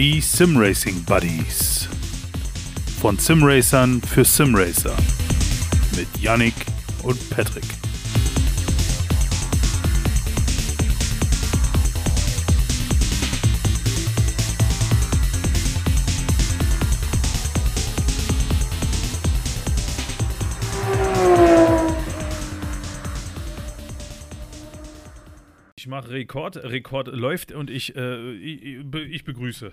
Die Simracing Buddies. Von Simracern für Simracer. Mit Yannick und Patrick. Ich mache Rekord, Rekord läuft und ich, äh, ich, ich begrüße.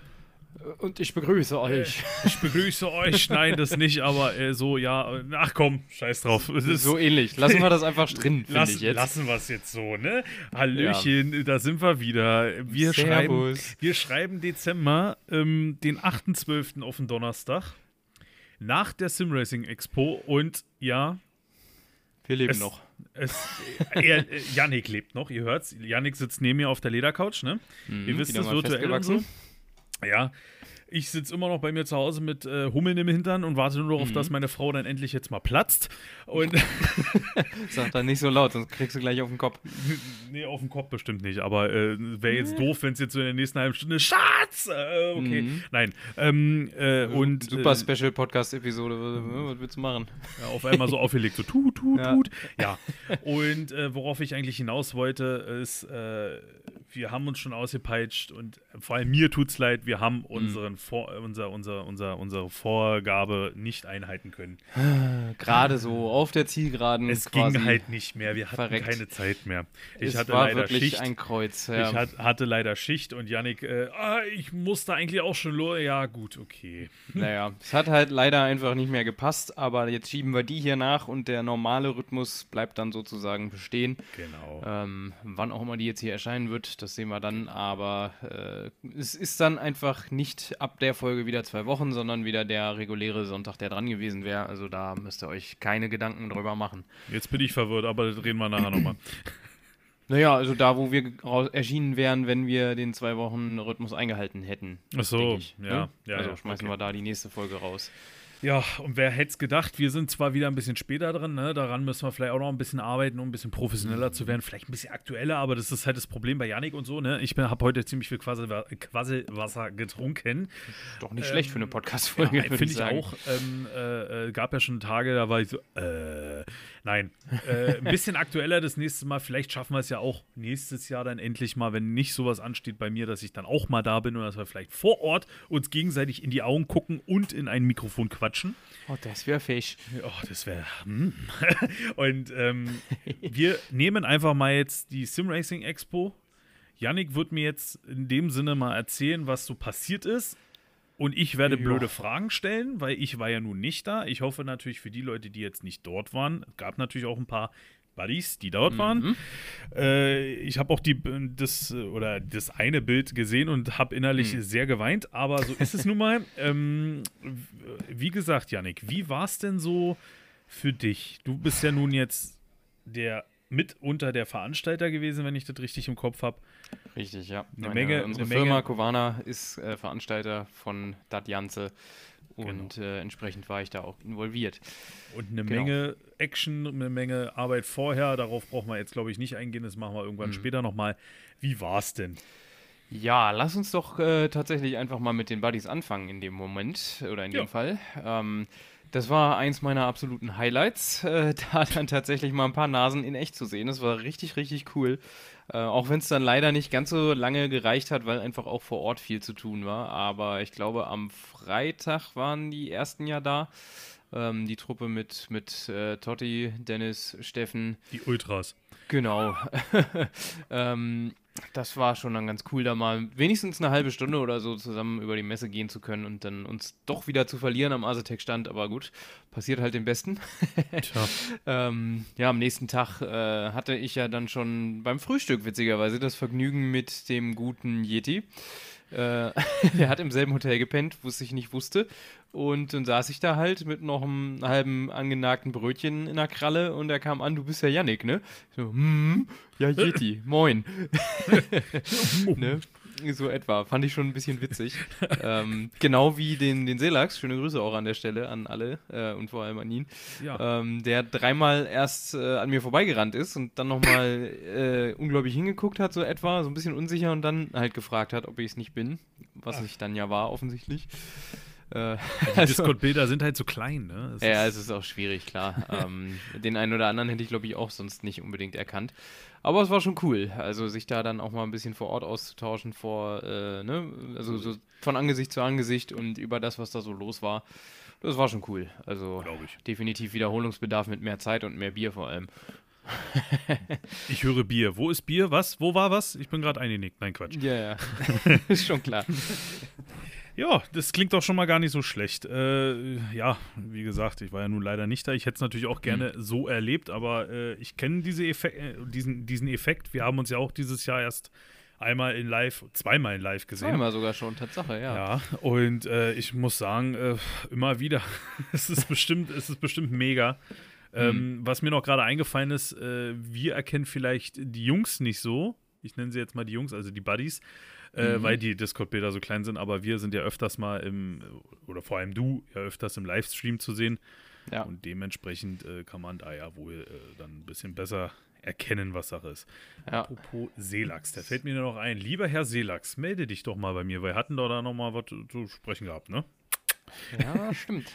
Und ich begrüße euch. Ich begrüße euch. Nein, das nicht, aber äh, so, ja. Ach komm, scheiß drauf. Es ist- so ähnlich. Lassen wir das einfach drin, finde ich jetzt. Lassen wir es jetzt so, ne? Hallöchen, da sind wir wieder. Wir, schreiben, Servus. wir schreiben Dezember, ähm, den 8.12. auf den Donnerstag. Nach der Simracing Expo und ja, Wir leben es, noch. Es, er, äh, Yannick lebt noch, ihr hört's. Yannick sitzt neben mir auf der Ledercouch, ne? ihr wisst Mhm, es virtuell und so. Ja, ich sitze immer noch bei mir zu Hause mit äh, Hummeln im Hintern und warte nur darauf, Mhm. dass meine Frau dann endlich jetzt mal platzt. Und Sag dann nicht so laut, sonst kriegst du gleich auf den Kopf. nee, auf dem Kopf bestimmt nicht, aber äh, wäre jetzt doof, wenn es jetzt so in der nächsten halben Stunde Schatz! Äh, okay, Mhm. nein. Ähm, äh, und Super äh, Special Podcast-Episode. Was willst du machen? ja, auf einmal so aufgelegt, so tut, tut, Ja. tut. Ja. Und äh, worauf ich eigentlich hinaus wollte, ist, äh, wir haben uns schon ausgepeitscht und vor allem mir tut's leid, wir haben unseren Vor unser, unser, unser, unsere Vorgabe nicht einhalten können. Gerade so auf der Zielgeraden. Es ging halt nicht mehr, wir hatten verreckt. keine Zeit mehr. Ich es hatte war leider wirklich Schicht. ein Kreuz. Ja. Ich hat, hatte leider Schicht und Yannick, äh, ah, ich musste eigentlich auch schon los. Ja, gut, okay. Naja, es hat halt leider einfach nicht mehr gepasst, aber jetzt schieben wir die hier nach und der normale Rhythmus bleibt dann sozusagen bestehen. Genau. Ähm, wann auch immer die jetzt hier erscheinen wird, das sehen wir dann. Aber äh, es ist dann einfach nicht ab der Folge wieder zwei Wochen, sondern wieder der reguläre Sonntag, der dran gewesen wäre. Also da müsst ihr euch keine Gedanken drüber machen. Jetzt bin ich verwirrt, aber das reden wir nachher nochmal. Naja, also da, wo wir raus- erschienen wären, wenn wir den zwei Wochen Rhythmus eingehalten hätten. Ach so, ich, ja, ne? ja, Also ja, schmeißen okay. wir da die nächste Folge raus. Ja, und wer hätte es gedacht, wir sind zwar wieder ein bisschen später drin, ne? daran müssen wir vielleicht auch noch ein bisschen arbeiten, um ein bisschen professioneller zu werden, vielleicht ein bisschen aktueller, aber das ist halt das Problem bei Yannick und so. Ne? Ich habe heute ziemlich viel Quassel, Quasselwasser getrunken. Doch nicht Ähm, schlecht für eine Ja, Podcast-Folge, würde finde ich sagen. auch. Ähm, äh, äh, gab ja schon Tage, da war ich so, äh, nein. Äh, ein bisschen aktueller das nächste Mal. Vielleicht schaffen wir es ja auch nächstes Jahr dann endlich mal, wenn nicht sowas ansteht bei mir, dass ich dann auch mal da bin und dass wir vielleicht vor Ort uns gegenseitig in die Augen gucken und in ein Mikrofon quatschen. Oh, das wäre fisch. Oh, das wäre. Hm. Und ähm, wir nehmen einfach mal jetzt die Simracing Expo. Yannick wird mir jetzt in dem Sinne mal erzählen, was so passiert ist. Und ich werde Ja. blöde Fragen stellen, weil ich war ja nun nicht da. Ich hoffe natürlich für die Leute, die jetzt nicht dort waren. Es gab natürlich auch ein paar Buddies, die dort waren. Äh, ich habe auch die, das, äh, oder das eine Bild gesehen und habe innerlich sehr geweint, aber so ist es nun mal. Ähm, wie gesagt, Yannick, wie war es denn so für dich? Du bist ja nun jetzt der mitunter der Veranstalter gewesen, wenn ich das richtig im Kopf habe. Richtig, ja. Eine Meine- Menge- Unsere eine Firma Menge- Kovana ist äh, Veranstalter von Dat Janze und äh, entsprechend war ich da auch involviert. Und eine Genau. Menge Action, eine Menge Arbeit vorher. Darauf brauchen wir jetzt, glaube ich, nicht eingehen. Das machen wir irgendwann später nochmal. Wie war es denn? Ja, lass uns doch äh, tatsächlich einfach mal mit den Buddies anfangen in dem Moment oder in Ja. dem Fall. Ähm, das war eins meiner absoluten Highlights, äh, da dann tatsächlich mal ein paar Nasen in echt zu sehen. Das war richtig, richtig cool. Äh, auch wenn es dann leider nicht ganz so lange gereicht hat, weil einfach auch vor Ort viel zu tun war. Aber ich glaube, am Freitag waren die ersten ja da. Ähm, die Truppe mit, mit äh, Totti, Dennis, Steffen, Die Ultras. Genau. ähm, das war schon dann ganz cool, da mal wenigstens eine halbe Stunde oder so zusammen über die Messe gehen zu können und dann uns doch wieder zu verlieren am Asetec-Stand. Aber gut, passiert halt dem Besten. Ähm, ja, am nächsten Tag äh, hatte ich ja dann schon beim Frühstück witzigerweise das Vergnügen mit dem guten Yeti. Äh, der hat im selben Hotel gepennt, was ich nicht wusste. Und dann saß ich da halt mit noch einem halben angenagten Brötchen in der Kralle und er kam an, du bist ja Yannick, ne? Ich So, hm, ja, Yeti, moin. ne? So etwa. Fand ich schon ein bisschen witzig. ähm, genau wie den, den Selax. Schöne Grüße auch an der Stelle an alle äh, und vor allem an ihn. Ja. Ähm, der dreimal erst äh, an mir vorbeigerannt ist und dann nochmal äh, unglaublich hingeguckt hat, so etwa, so ein bisschen unsicher und dann halt gefragt hat, ob ich es nicht bin. Was Ach. ich dann ja war, offensichtlich. Äh, die also, Discord-Bilder sind halt so klein, ne? Es ja, es ist auch schwierig, klar. ähm, den einen oder anderen hätte ich, glaube ich, auch sonst nicht unbedingt erkannt. Aber es war schon cool, also sich da dann auch mal ein bisschen vor Ort auszutauschen, vor, äh, ne? Also so von Angesicht zu Angesicht und über das, was da so los war. Das war schon cool. Also definitiv Wiederholungsbedarf mit mehr Zeit und mehr Bier vor allem. ich höre Bier. Wo ist Bier? Was? Wo war was? Ich bin gerade eingenickt. Nein, Quatsch. Ja, ja. ist schon klar. Ja, das klingt doch schon mal gar nicht so schlecht. Äh, ja, wie gesagt, ich war ja nun leider nicht da. Ich hätte es natürlich auch gerne mhm. so erlebt, aber äh, ich kenne diese Effek äh, diesen, diesen Effekt. Wir haben uns ja auch dieses Jahr erst einmal in live, zweimal in live gesehen. Zweimal sogar schon, Tatsache, ja. Ja, und äh, ich muss sagen, äh, immer wieder, es ist bestimmt, es ist bestimmt mega. Ähm, mhm. Was mir noch gerade eingefallen ist, wir erkennen vielleicht die Jungs nicht so. Ich nenne sie jetzt mal die Jungs, also die Buddies äh, mhm. weil die Discord-Bilder so klein sind. Aber wir sind ja öfters mal im, oder vor allem du, ja öfters im Livestream zu sehen. Ja. Und dementsprechend äh, kann man da ja wohl äh, dann ein bisschen besser erkennen, was Sache ist. Ja. Apropos Seelachs, da fällt mir nur noch ein. Lieber Herr Seelachs, melde dich doch mal bei mir. Wir hatten doch da noch mal was zu sprechen gehabt, ne? Ja, stimmt.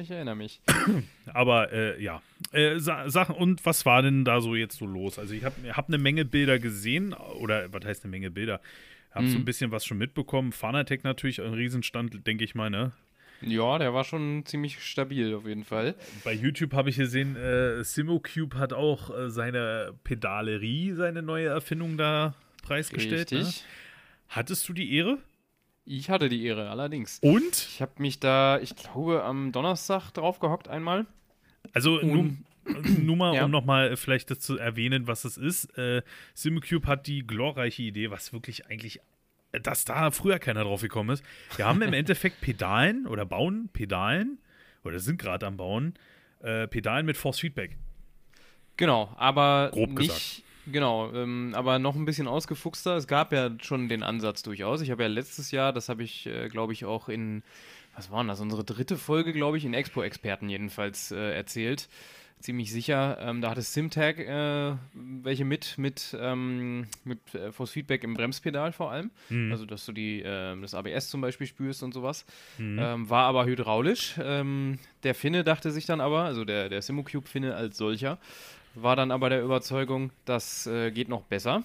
Ich erinnere mich. Aber äh, ja, äh, Sachen und was war denn da so jetzt so los? Also ich habe hab eine Menge Bilder gesehen oder was heißt eine Menge Bilder? Hab mhm. so ein bisschen was schon mitbekommen. Fanatec natürlich ein Riesenstand, denke ich mal, ne? Ja, der war schon ziemlich stabil auf jeden Fall. Bei YouTube habe ich gesehen, äh, SimoCube hat auch äh, seine Pedalerie, seine neue Erfindung da preisgestellt. Ne? Richtig. Ne? Hattest du die Ehre? Ich hatte die Ehre, allerdings. Und? Ich habe mich da, ich glaube, am Donnerstag drauf gehockt einmal. Also nun, nur mal, ja. um nochmal vielleicht das zu erwähnen, was es ist. Äh, SimCube hat die glorreiche Idee, was wirklich eigentlich, dass da früher keiner drauf gekommen ist. Wir haben im Endeffekt Pedalen oder bauen Pedalen oder sind gerade am Bauen äh, Pedalen mit Force Feedback. Genau, aber Grob nicht, gesagt. Genau, ähm, aber noch ein bisschen ausgefuchster. Es gab ja schon den Ansatz durchaus. Ich habe ja letztes Jahr, das habe ich, äh, glaube ich, auch in, was war das, unsere dritte Folge, glaube ich, in Expo-Experten jedenfalls äh, erzählt ziemlich sicher. Ähm, da hatte Simtag äh, welche mit, mit, ähm, mit äh, Force Feedback im Bremspedal vor allem. Mhm. Also, dass du die, äh, das ABS zum Beispiel spürst und sowas. Mhm. Ähm, war aber hydraulisch. Ähm, der Finne dachte sich dann aber, also der, der Simocube-Finne als solcher, war dann aber der Überzeugung, das äh, geht noch besser.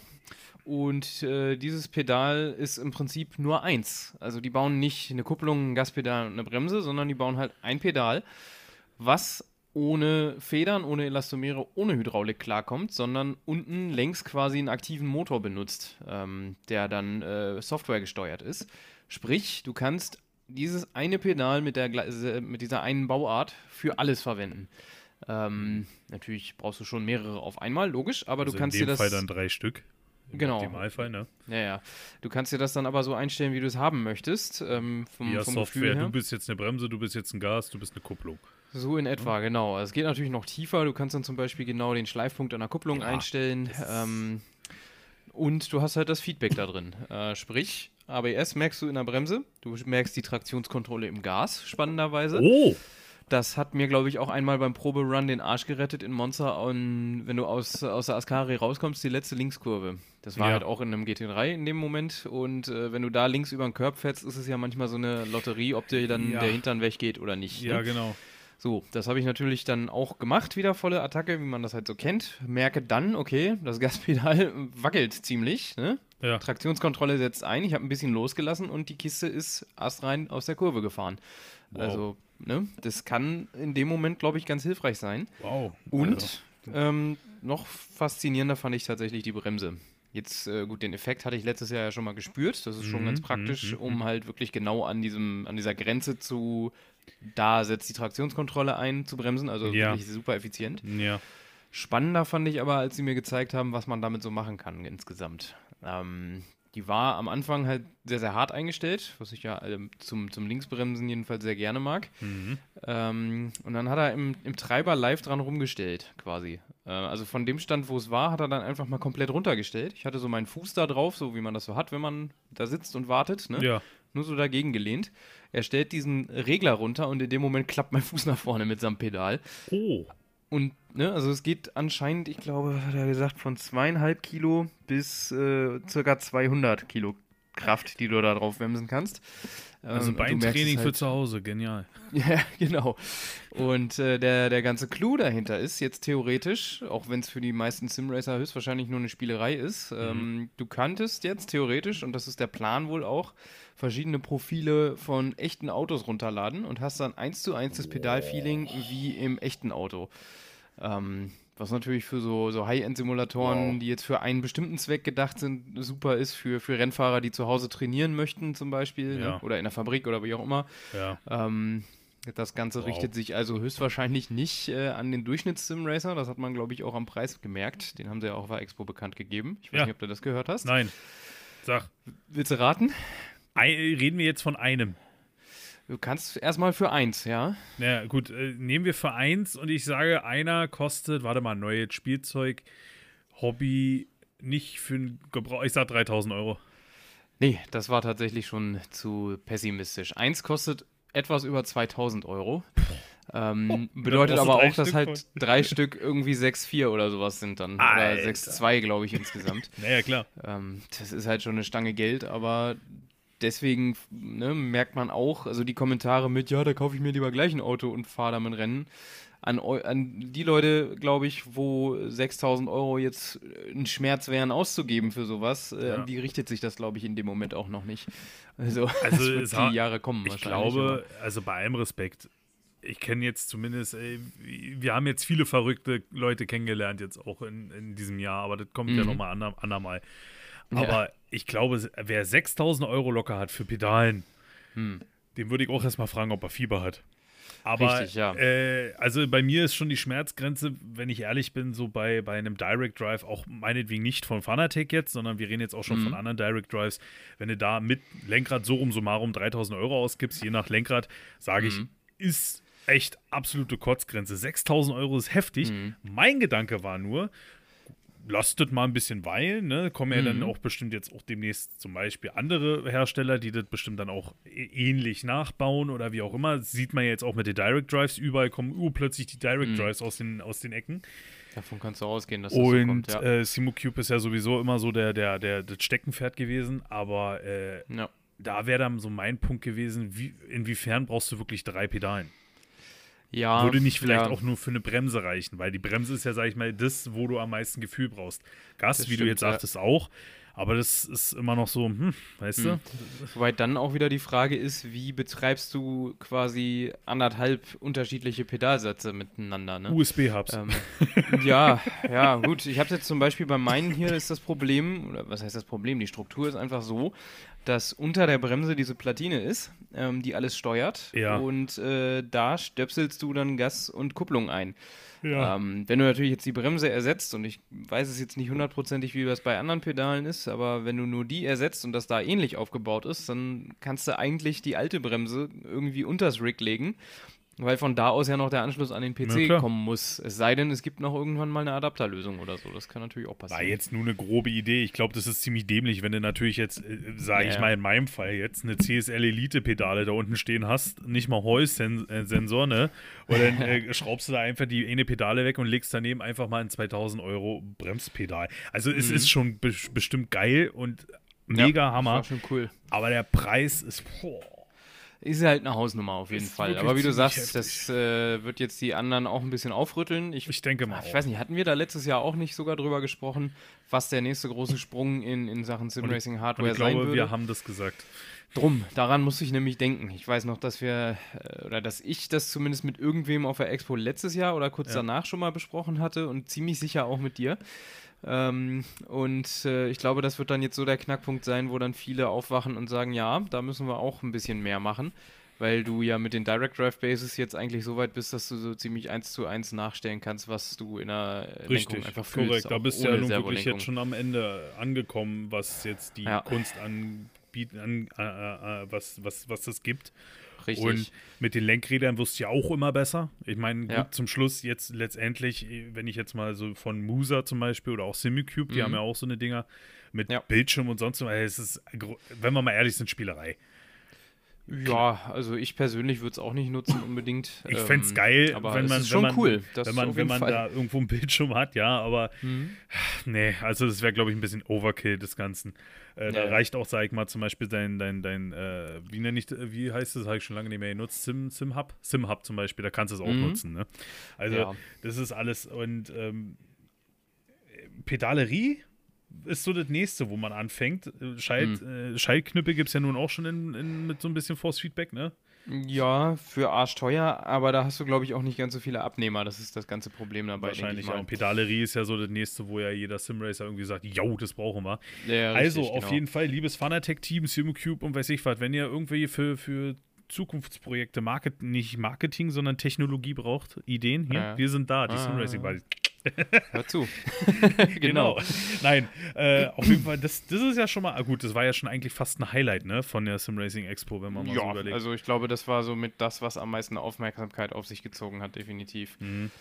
Und äh, dieses Pedal ist im Prinzip nur eins. Also die bauen nicht eine Kupplung, ein Gaspedal und eine Bremse, sondern die bauen halt ein Pedal, was ohne Federn, ohne Elastomere, ohne Hydraulik klarkommt, sondern unten längs quasi einen aktiven Motor benutzt, ähm, der dann äh, Software gesteuert ist. Sprich, du kannst dieses eine Pedal mit, der, mit dieser einen Bauart für alles verwenden. Ähm, natürlich brauchst du schon mehrere auf einmal, logisch, aber also du kannst dir das. In dem Fall dann drei Stück. Im genau. Optimalfall, ne? Ja, ja. Du kannst dir das dann aber so einstellen, wie du es haben möchtest. Ähm, vom, ja, vom Software. Du bist jetzt eine Bremse, du bist jetzt ein Gas, du bist eine Kupplung. So in etwa, mhm. genau. Also es geht natürlich noch tiefer. Du kannst dann zum Beispiel genau den Schleifpunkt der Kupplung ja, einstellen. Ähm, und du hast halt das Feedback da drin. Äh, sprich, ABS merkst du in der Bremse. Du merkst die Traktionskontrolle im Gas, spannenderweise. Oh! Das hat mir, glaube ich, auch einmal beim Proberun den Arsch gerettet in Monza, und wenn du aus, aus der Ascari rauskommst, die letzte Linkskurve. Das war ja. halt auch in einem GT3 in dem Moment. Und äh, wenn du da links über den Körb fährst, ist es ja manchmal so eine Lotterie, ob dir dann ja. der Hintern weggeht oder nicht. Ja, ne? genau. So, das habe ich natürlich dann auch gemacht, wieder volle Attacke, wie man das halt so kennt. Merke dann, okay, das Gaspedal wackelt ziemlich. Ne? Ja. Traktionskontrolle setzt ein, ich habe ein bisschen losgelassen und die Kiste ist astrein aus der Kurve gefahren. Wow. Also, ne, das kann in dem Moment, glaube ich, ganz hilfreich sein. Wow. Und also. ähm, noch faszinierender fand ich tatsächlich die Bremse. Jetzt, äh, gut, den Effekt hatte ich letztes Jahr ja schon mal gespürt. Das ist schon mhm, ganz praktisch, mhm, um mhm. halt wirklich genau an diesem, an dieser Grenze zu da setzt die Traktionskontrolle ein zu bremsen, also ja. wirklich super effizient. Ja. Spannender fand ich aber, als sie mir gezeigt haben, was man damit so machen kann insgesamt. Ähm, die war am Anfang halt sehr, sehr hart eingestellt, was ich ja äh, zum, zum Linksbremsen jedenfalls sehr gerne mag. Mhm. Ähm, und dann hat er im, im Treiber live dran rumgestellt, quasi. Äh, also von dem Stand, wo es war, hat er dann einfach mal komplett runtergestellt. Ich hatte so meinen Fuß da drauf, so wie man das so hat, wenn man da sitzt und wartet. Ne? Ja. Nur so dagegen gelehnt. Er stellt diesen Regler runter und in dem Moment klappt mein Fuß nach vorne mit seinem Pedal. Oh. Und, ne, also es geht anscheinend, ich glaube, hat er gesagt, von zweieinhalb Kilo bis äh, circa 200 Kilo Kraft, die du da drauf wemsen kannst. Also ähm, Beintraining halt, für zu Hause, genial. ja, genau. Und äh, der, der ganze Clou dahinter ist jetzt theoretisch, auch wenn es für die meisten Simracer höchstwahrscheinlich nur eine Spielerei ist, mhm. ähm, du könntest jetzt theoretisch, und das ist der Plan wohl auch, verschiedene Profile von echten Autos runterladen und hast dann eins zu eins das Pedalfeeling wie im echten Auto. Ähm, was natürlich für so, so High-End-Simulatoren, wow. die jetzt für einen bestimmten Zweck gedacht sind, super ist, für, für Rennfahrer, die zu Hause trainieren möchten, zum Beispiel, ne? ja. ne? oder in der Fabrik oder wie auch immer. Ja. Ähm, das Ganze wow. richtet sich also höchstwahrscheinlich nicht äh, an den Durchschnitts-Sim-Racer. Das hat man, glaube ich, auch am Preis gemerkt. Den haben sie ja auch auf der Expo bekannt gegeben. Ich weiß ja. nicht, ob du das gehört hast. Nein. Sag. Willst du raten? Reden wir jetzt von einem. Du kannst erstmal für eins, ja? Ja, gut, äh, nehmen wir für eins und ich sage, einer kostet, warte mal, neues Spielzeug, Hobby, nicht für einen Gebrauch, ich sag 3000 Euro. Nee, das war tatsächlich schon zu pessimistisch. Eins kostet etwas über 2000 Euro. Ähm, oh, bedeutet aber auch, dass halt drei Stück irgendwie 6,4 oder sowas sind dann. Alter. Oder 6,2, glaube ich, insgesamt. naja, klar. Ähm, das ist halt schon eine Stange Geld, aber deswegen ne, merkt man auch, also die Kommentare mit, ja, da kaufe ich mir lieber gleich ein Auto und fahre damit Rennen. An, an die Leute, glaube ich, wo 6000 Euro jetzt ein Schmerz wären auszugeben für sowas, äh, an die richtet sich das, glaube ich, in dem Moment auch noch nicht. Also, also es die Jahre kommen Ich glaube, aber. also bei allem Respekt, ich kenne jetzt zumindest, ey, wir haben jetzt viele verrückte Leute kennengelernt, jetzt auch in, in diesem Jahr, aber das kommt mhm. ja nochmal ander, andermal. Aber ja. Ich glaube, wer 6000 Euro locker hat für Pedalen, hm. dem würde ich auch erstmal fragen, ob er Fieber hat. Aber Richtig, ja. äh, also bei mir ist schon die Schmerzgrenze, wenn ich ehrlich bin, so bei, bei einem Direct Drive, auch meinetwegen nicht von Fanatec jetzt, sondern wir reden jetzt auch schon mhm. von anderen Direct Drives. Wenn du da mit Lenkrad so rum summarum 3000 Euro ausgibst, je nach Lenkrad, sage ich, mhm. ist echt absolute Kotzgrenze. 6000 Euro ist heftig. Mhm. Mein Gedanke war nur, lastet mal ein bisschen weilen, ne? Kommen ja mhm. dann auch bestimmt jetzt auch demnächst zum Beispiel andere Hersteller, die das bestimmt dann auch ähnlich nachbauen oder wie auch immer. Das sieht man ja jetzt auch mit den Direct Drives. Überall kommen uh, plötzlich die Direct mhm. Drives aus, den, aus den Ecken. Davon kannst du ausgehen, dass das Und so kommt, ja. äh, SimoCube ist ja sowieso immer so der, der, der, das Steckenpferd gewesen, aber äh, ja. da wäre dann so mein Punkt gewesen, wie, inwiefern brauchst du wirklich drei Pedalen? Ja, Würde nicht vielleicht ja. auch nur für eine Bremse reichen, weil die Bremse ist ja, sag ich mal, das, wo du am meisten Gefühl brauchst. Gas, das wie stimmt, du jetzt sagtest, ja. auch. Aber das ist immer noch so, hm, weißt hm. du? Wobei dann auch wieder die Frage ist, wie betreibst du quasi anderthalb unterschiedliche Pedalsätze miteinander? Ne? USB-Hubs. Ähm, ja, ja, gut. Ich habe jetzt zum Beispiel bei meinen hier ist das Problem, oder was heißt das Problem? Die Struktur ist einfach so, dass unter der Bremse diese Platine ist, ähm, die alles steuert. Ja. Und äh, da stöpselst du dann Gas und Kupplung ein. Ja. Ähm, wenn du natürlich jetzt die Bremse ersetzt, und ich weiß es jetzt nicht hundertprozentig, wie das bei anderen Pedalen ist, aber wenn du nur die ersetzt und das da ähnlich aufgebaut ist, dann kannst du eigentlich die alte Bremse irgendwie unters Rig legen weil von da aus ja noch der Anschluss an den PC ja, kommen muss. Es sei denn, es gibt noch irgendwann mal eine Adapterlösung oder so. Das kann natürlich auch passieren. War jetzt nur eine grobe Idee. Ich glaube, das ist ziemlich dämlich, wenn du natürlich jetzt, äh, sage ja, ich mal in meinem Fall, jetzt eine CSL Elite-Pedale da unten stehen hast, nicht mal Heus-Sensor, ne? Und dann äh, schraubst du da einfach die eine Pedale weg und legst daneben einfach mal ein 2000 Euro Bremspedal. Also es mhm. ist schon be bestimmt geil und mega ja, Hammer. War schon cool. Aber der Preis ist, boah ist halt eine Hausnummer auf jeden ist Fall. Aber wie du sagst, heftig. das äh, wird jetzt die anderen auch ein bisschen aufrütteln. Ich, ich denke mal. Ich auch. weiß nicht, hatten wir da letztes Jahr auch nicht sogar drüber gesprochen, was der nächste große Sprung in, in Sachen Simracing Hardware sein würde? Ich glaube, wir haben das gesagt. Drum, daran muss ich nämlich denken. Ich weiß noch, dass wir, äh, oder dass ich das zumindest mit irgendwem auf der Expo letztes Jahr oder kurz ja. danach schon mal besprochen hatte und ziemlich sicher auch mit dir. Ähm, und äh, ich glaube, das wird dann jetzt so der Knackpunkt sein, wo dann viele aufwachen und sagen, ja, da müssen wir auch ein bisschen mehr machen. weil du ja mit den Direct Drive Bases jetzt eigentlich so weit bist, dass du so ziemlich eins zu eins nachstellen kannst, was du in der Richtig, Lenkung einfach fühlst. korrekt. Da bist du ja nun wirklich jetzt schon am Ende angekommen, was jetzt die Ja. Kunst anbietet, an, äh, äh, äh, was, was, was es gibt. Richtig. Und mit den Lenkrädern wirst du ja auch immer besser. Ich meine, Ja. zum Schluss jetzt letztendlich, wenn ich jetzt mal so von Musa zum Beispiel oder auch Simicube, die Mhm. haben ja auch so eine Dinger mit Ja. Bildschirm und sonst was. Es ist, wenn wir mal ehrlich sind, Spielerei. Ja, also ich persönlich würde es auch nicht nutzen unbedingt. Ich ähm, fände es geil, aber wenn man, schon wenn man, cool. Wenn man, wenn man Fall. da irgendwo einen Bildschirm hat, ja, aber Mhm. nee, also das wäre, glaube ich, ein bisschen Overkill des Ganzen. Äh, da Ja, ja. reicht auch, sag ich mal, zum Beispiel dein, dein, dein, äh, wie nenne ich, wie heißt das, habe ich schon lange nicht mehr genutzt, Sim, Sim Hub? Sim Hub zum Beispiel, da kannst du es auch Mhm. nutzen, ne? Also, Ja. das ist alles und ähm, Pedalerie ist so das nächste, wo man anfängt. Schalt, Mhm. äh, Schaltknüppel gibt es ja nun auch schon in, in, mit so ein bisschen Force Feedback, ne? Ja, für arschteuer, aber da hast du, glaube ich, auch nicht ganz so viele Abnehmer. Das ist das ganze Problem dabei, Wahrscheinlich, ich ja. Und Pedalerie ist ja so das nächste, wo ja jeder Simracer irgendwie sagt, yo, das brauchen wir. Ja, also richtig, auf genau. jeden Fall, liebes Fanatec-Team, Simcube und weiß ich was, wenn ihr irgendwie für, für Zukunftsprojekte Market, nicht Marketing, sondern Technologie braucht, Ideen, hier, Ja. wir sind da, die Ah. Simracing Buddies. Hör zu. Genau. Nein, äh, auf jeden Fall, das, das ist ja schon mal, ah, gut, das war ja schon eigentlich fast ein Highlight, ne, von der Simracing Expo, wenn man mal so Ja, überlegt. also ich glaube, das war so mit das, was am meisten Aufmerksamkeit auf sich gezogen hat, definitiv. Mhm.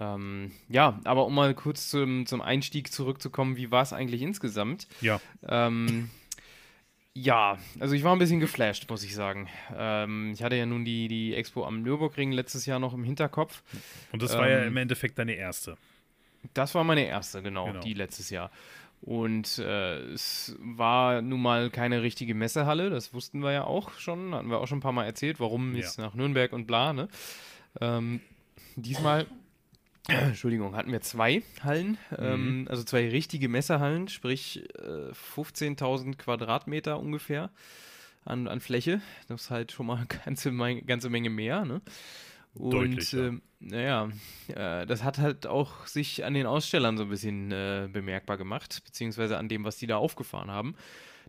Ähm, ja, aber um mal kurz zum, zum Einstieg zurückzukommen, wie war es eigentlich insgesamt? Ja, Ähm, ja, also ich war ein bisschen geflasht, muss ich sagen. Ähm, ich hatte ja nun die, die Expo am Nürburgring letztes Jahr noch im Hinterkopf. und das war ja Ähm, im Endeffekt deine erste. Das war meine erste, genau, Genau. die letztes Jahr. Und äh, es war nun mal keine richtige Messehalle, das wussten wir ja auch schon, hatten wir auch schon ein paar Mal erzählt, warum Ja. jetzt nach Nürnberg und bla, ne? Ähm, diesmal, Entschuldigung, hatten wir zwei Hallen, ähm, also zwei richtige Messehallen, sprich äh, 15.000 Quadratmeter ungefähr an, an Fläche. Das ist halt schon mal eine ganze, Menge- ganze Menge mehr, ne? Und ähm, naja, äh, das hat halt auch sich an den Ausstellern so ein bisschen äh, bemerkbar gemacht, beziehungsweise an dem, was die da aufgefahren haben.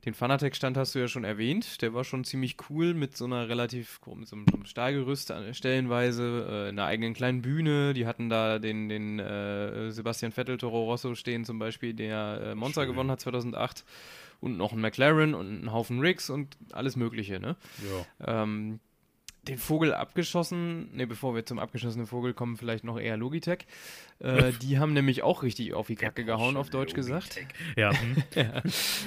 Den Fanatec-Stand hast du ja schon erwähnt, der war schon ziemlich cool mit so einer relativ, mit so einem, Stahlgerüst an- stellenweise, äh, einer eigenen kleinen Bühne. Die hatten da den, den äh, Sebastian Vettel Toro Rosso stehen zum Beispiel, der äh, Monza Schön. gewonnen hat 2008 und noch einen McLaren und einen Haufen Rigs und alles mögliche, ne? Ja. Ähm, den Vogel abgeschossen, ne, bevor wir zum abgeschossenen Vogel kommen, vielleicht noch eher Logitech. Äh, die haben nämlich auch richtig auf die Kacke gehauen, auf Deutsch gesagt. Ja, hm.